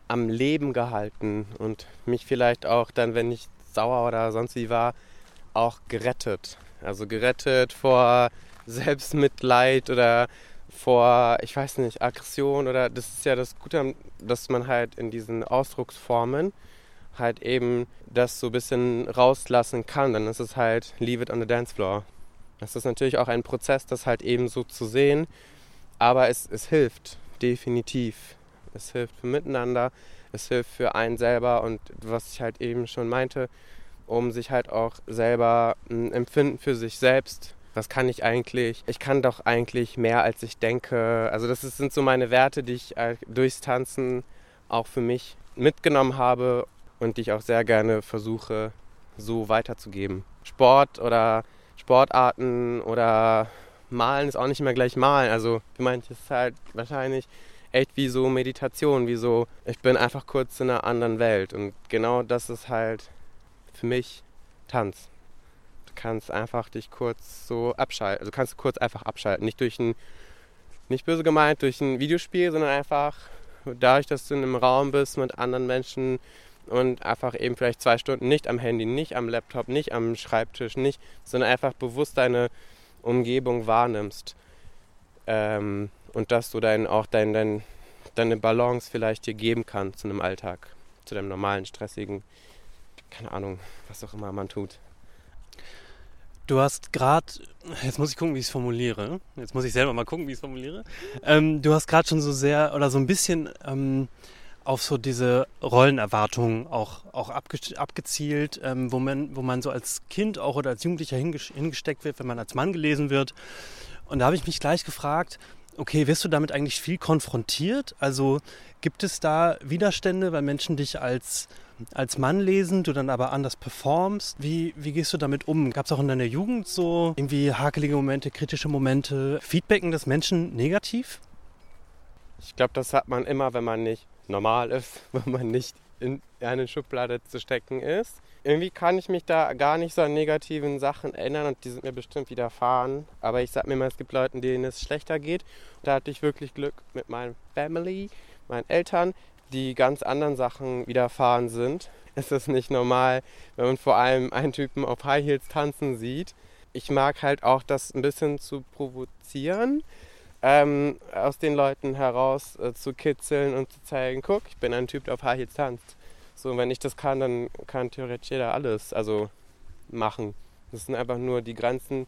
am Leben gehalten und mich vielleicht auch dann, wenn ich sauer oder sonst wie war, auch gerettet. Also gerettet vor Selbstmitleid oder vor, ich weiß nicht, Aggression oder das ist ja das Gute, dass man halt in diesen Ausdrucksformen halt eben das so ein bisschen rauslassen kann. Dann ist es halt Leave it on the dance floor. Das ist natürlich auch ein Prozess, das halt eben so zu sehen, aber es, es hilft definitiv. Es hilft für Miteinander, es hilft für einen selber und was ich halt eben schon meinte, um sich halt auch selber ein Empfinden für sich selbst. Was kann ich eigentlich? Ich kann doch eigentlich mehr, als ich denke. Also das sind so meine Werte, die ich äh, durchs Tanzen auch für mich mitgenommen habe und die ich auch sehr gerne versuche so weiterzugeben. Sport oder Sportarten oder Malen ist auch nicht immer gleich Malen. Also für manche ist es halt wahrscheinlich echt wie so Meditation, wie so, ich bin einfach kurz in einer anderen Welt. Und genau das ist halt für mich Tanz. Du kannst einfach dich kurz so abschalten. Also kannst du kurz einfach abschalten. Nicht durch ein, nicht böse gemeint, durch ein Videospiel, sondern einfach dadurch, dass du in einem Raum bist mit anderen Menschen und einfach eben vielleicht zwei Stunden nicht am Handy, nicht am Laptop, nicht am Schreibtisch, nicht, sondern einfach bewusst deine Umgebung wahrnimmst. Ähm, und dass du dann auch dein, dein, deine Balance vielleicht dir geben kannst zu einem Alltag, zu deinem normalen, stressigen keine Ahnung, was auch immer man tut. Du hast gerade, jetzt muss ich gucken, wie ich es formuliere. Jetzt muss ich selber mal gucken, wie ich es formuliere. Ähm, du hast gerade schon so sehr oder so ein bisschen ähm, auf so diese Rollenerwartungen auch, auch abge abgezielt, ähm, wo, man, wo man so als Kind auch oder als Jugendlicher hingesteckt wird, wenn man als Mann gelesen wird. Und da habe ich mich gleich gefragt, okay, wirst du damit eigentlich viel konfrontiert? Also gibt es da Widerstände, weil Menschen dich als als Mann lesen, du dann aber anders performst. Wie, wie gehst du damit um? Gab es auch in deiner Jugend so irgendwie hakelige Momente, kritische Momente? Feedbacken des Menschen negativ? Ich glaube, das hat man immer, wenn man nicht normal ist, wenn man nicht in eine Schublade zu stecken ist. Irgendwie kann ich mich da gar nicht so an negativen Sachen erinnern und die sind mir bestimmt widerfahren. Aber ich sag mir mal, es gibt Leute, denen es schlechter geht. Da hatte ich wirklich Glück mit meinem Family, meinen Eltern, die ganz anderen Sachen widerfahren sind. Es ist nicht normal, wenn man vor allem einen Typen auf High Heels tanzen sieht. Ich mag halt auch das ein bisschen zu provozieren, ähm, aus den Leuten heraus äh, zu kitzeln und zu zeigen, guck, ich bin ein Typ, der auf High Heels tanzt. So, wenn ich das kann, dann kann theoretisch jeder alles also machen. Das sind einfach nur die Grenzen,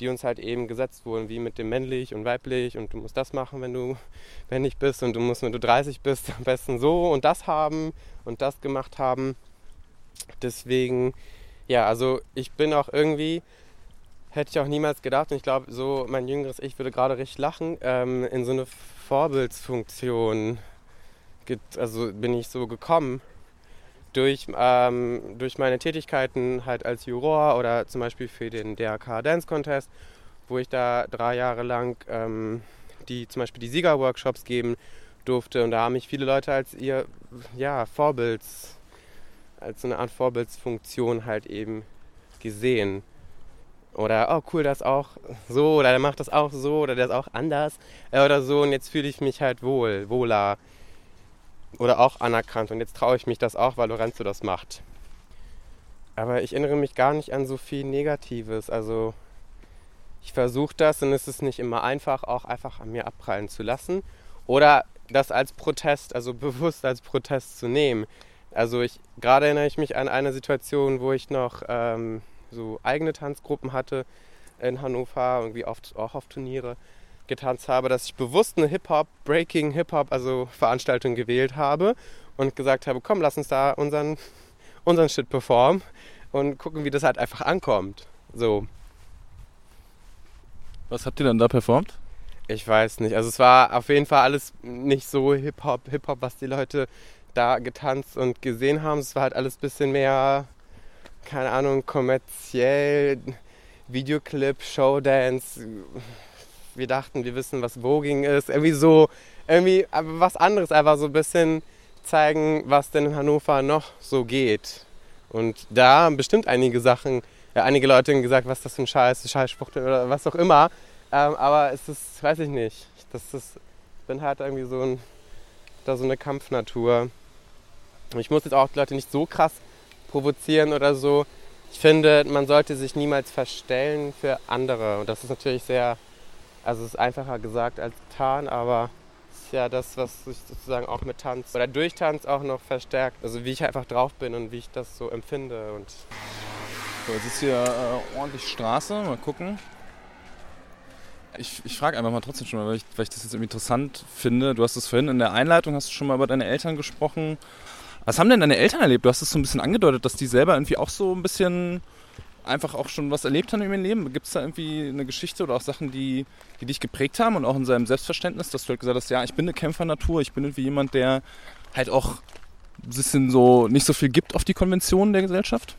die uns halt eben gesetzt wurden, wie mit dem männlich und weiblich und du musst das machen, wenn du männlich bist und du musst, wenn du 30 bist, am besten so und das haben und das gemacht haben. Deswegen, ja, also ich bin auch irgendwie, hätte ich auch niemals gedacht und ich glaube, so mein jüngeres Ich würde gerade richtig lachen, ähm, in so eine Vorbildsfunktion, also bin ich so gekommen durch, ähm, durch meine Tätigkeiten halt als Juror oder zum Beispiel für den DRK Dance Contest, wo ich da drei Jahre lang ähm, die zum Beispiel die Siegerworkshops geben durfte und da haben mich viele Leute als ihr ja, Vorbilds, als so eine Art Vorbildsfunktion halt eben gesehen. Oder, oh cool, das auch so, oder der macht das auch so, oder der ist auch anders, äh, oder so. Und jetzt fühle ich mich halt wohl, wohler. Oder auch anerkannt. Und jetzt traue ich mich das auch, weil Lorenzo das macht. Aber ich erinnere mich gar nicht an so viel Negatives. Also ich versuche das und es ist nicht immer einfach, auch einfach an mir abprallen zu lassen. Oder das als Protest, also bewusst als Protest zu nehmen. Also ich gerade erinnere ich mich an eine Situation, wo ich noch ähm, so eigene Tanzgruppen hatte in Hannover, irgendwie oft auch auf Turniere getanzt habe, dass ich bewusst eine Hip-Hop, Breaking Hip-Hop, also Veranstaltung gewählt habe und gesagt habe, komm, lass uns da unseren, unseren Shit performen und gucken, wie das halt einfach ankommt. So. Was habt ihr dann da performt? Ich weiß nicht. Also es war auf jeden Fall alles nicht so Hip-Hop, Hip-Hop, was die Leute da getanzt und gesehen haben. Es war halt alles ein bisschen mehr, keine Ahnung, kommerziell, Videoclip, Showdance. Wir dachten, wir wissen, was Voging ist. Irgendwie so, irgendwie was anderes, einfach so ein bisschen zeigen, was denn in Hannover noch so geht. Und da haben bestimmt einige Sachen, ja, einige Leute gesagt, was das für ein Scheiß, Scheißspruch oder was auch immer. Ähm, aber es ist, weiß ich nicht. Das ist, bin halt irgendwie so ein, da so eine Kampfnatur. Ich muss jetzt auch die Leute nicht so krass provozieren oder so. Ich finde, man sollte sich niemals verstellen für andere. Und das ist natürlich sehr, also es ist einfacher gesagt als getan, aber es ist ja das, was sich sozusagen auch mit Tanz oder durch Tanz auch noch verstärkt. Also wie ich einfach drauf bin und wie ich das so empfinde. Und so, jetzt ist hier äh, ordentlich Straße. Mal gucken. Ich, ich frage einfach mal trotzdem schon mal, weil ich, weil ich das jetzt interessant finde. Du hast es vorhin in der Einleitung, hast du schon mal über deine Eltern gesprochen. Was haben denn deine Eltern erlebt? Du hast es so ein bisschen angedeutet, dass die selber irgendwie auch so ein bisschen einfach auch schon was erlebt haben in ihrem Leben. Gibt es da irgendwie eine Geschichte oder auch Sachen, die, die dich geprägt haben und auch in seinem Selbstverständnis, dass du halt gesagt hast, ja, ich bin eine Kämpfernatur, ich bin irgendwie jemand, der halt auch ein bisschen so nicht so viel gibt auf die Konventionen der Gesellschaft?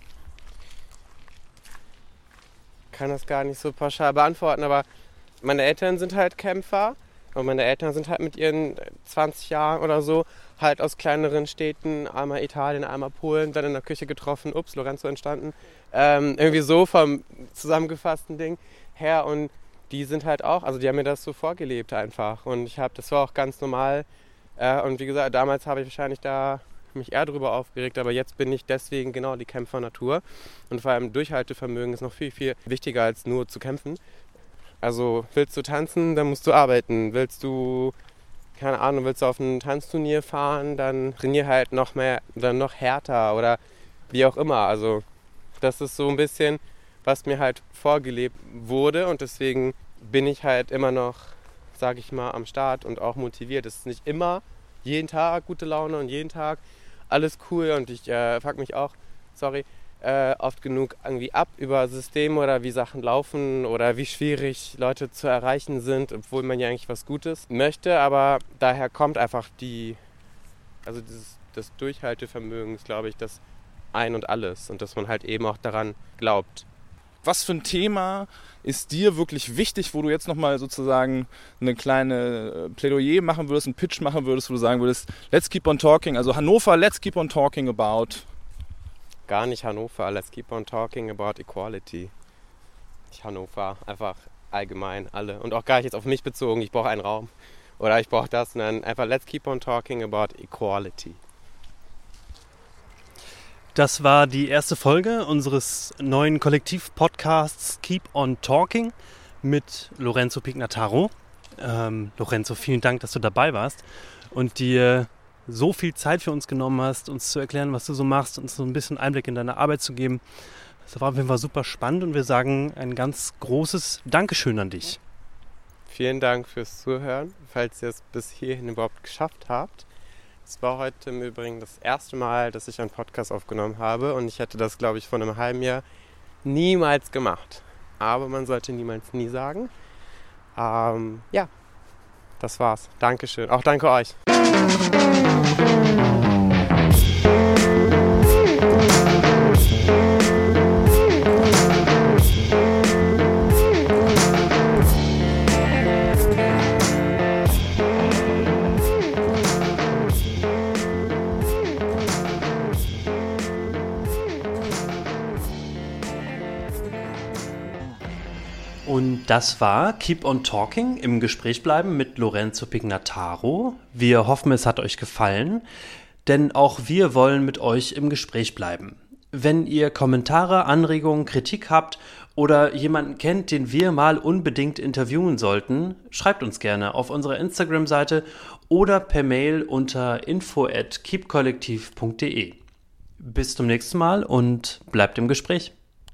Ich kann das gar nicht so pauschal beantworten, aber meine Eltern sind halt Kämpfer und meine Eltern sind halt mit ihren 20 Jahren oder so halt aus kleineren Städten, einmal Italien, einmal Polen, dann in der Küche getroffen, ups, Lorenzo entstanden. Ähm, irgendwie so vom zusammengefassten Ding her. Und die sind halt auch, also die haben mir das so vorgelebt einfach. Und ich habe, das war auch ganz normal. Äh, und wie gesagt, damals habe ich wahrscheinlich da mich eher darüber aufgeregt, aber jetzt bin ich deswegen genau die Kämpfernatur und vor allem Durchhaltevermögen ist noch viel, viel wichtiger als nur zu kämpfen. Also willst du tanzen, dann musst du arbeiten. Willst du keine Ahnung, willst du auf ein Tanzturnier fahren, dann trainier halt noch mehr, dann noch härter oder wie auch immer. Also das ist so ein bisschen, was mir halt vorgelebt wurde und deswegen bin ich halt immer noch, sag ich mal, am Start und auch motiviert. Es ist nicht immer jeden Tag gute Laune und jeden Tag alles cool und ich äh, frag mich auch, sorry, äh, oft genug irgendwie ab über Systeme oder wie Sachen laufen oder wie schwierig Leute zu erreichen sind, obwohl man ja eigentlich was Gutes möchte. Aber daher kommt einfach die, also dieses, das Durchhaltevermögen ist, glaube ich, das Ein und Alles und dass man halt eben auch daran glaubt. Was für ein Thema ist dir wirklich wichtig, wo du jetzt nochmal sozusagen eine kleine äh, Plädoyer machen würdest, einen Pitch machen würdest, wo du sagen würdest, let's keep on talking, also Hannover, let's keep on talking about gar nicht Hannover. Let's keep on talking about equality. Nicht Hannover, einfach allgemein alle. Und auch gar nicht jetzt auf mich bezogen, ich brauche einen Raum. Oder ich brauche das, sondern einfach let's keep on talking about equality. Das war die erste Folge unseres neuen Kollektiv-Podcasts Keep on Talking mit Lorenzo Pignataro. Ähm, Lorenzo, vielen Dank, dass du dabei warst und dir so viel Zeit für uns genommen hast, uns zu erklären, was du so machst, uns so ein bisschen Einblick in deine Arbeit zu geben. Das war auf jeden Fall super spannend und wir sagen ein ganz großes Dankeschön an dich. Vielen Dank fürs Zuhören, falls ihr es bis hierhin überhaupt geschafft habt. Es war heute im Übrigen das erste Mal, dass ich einen Podcast aufgenommen habe und ich hätte das, glaube ich, vor einem halben Jahr niemals gemacht. Aber man sollte niemals nie sagen. Ähm, ja, das war's. Dankeschön. Auch danke euch. Das war Keep on Talking im Gespräch bleiben mit Lorenzo Pignataro. Wir hoffen, es hat euch gefallen, denn auch wir wollen mit euch im Gespräch bleiben. Wenn ihr Kommentare, Anregungen, Kritik habt oder jemanden kennt, den wir mal unbedingt interviewen sollten, schreibt uns gerne auf unserer Instagram-Seite oder per Mail unter info at keepkollektiv.de. Bis zum nächsten Mal und bleibt im Gespräch.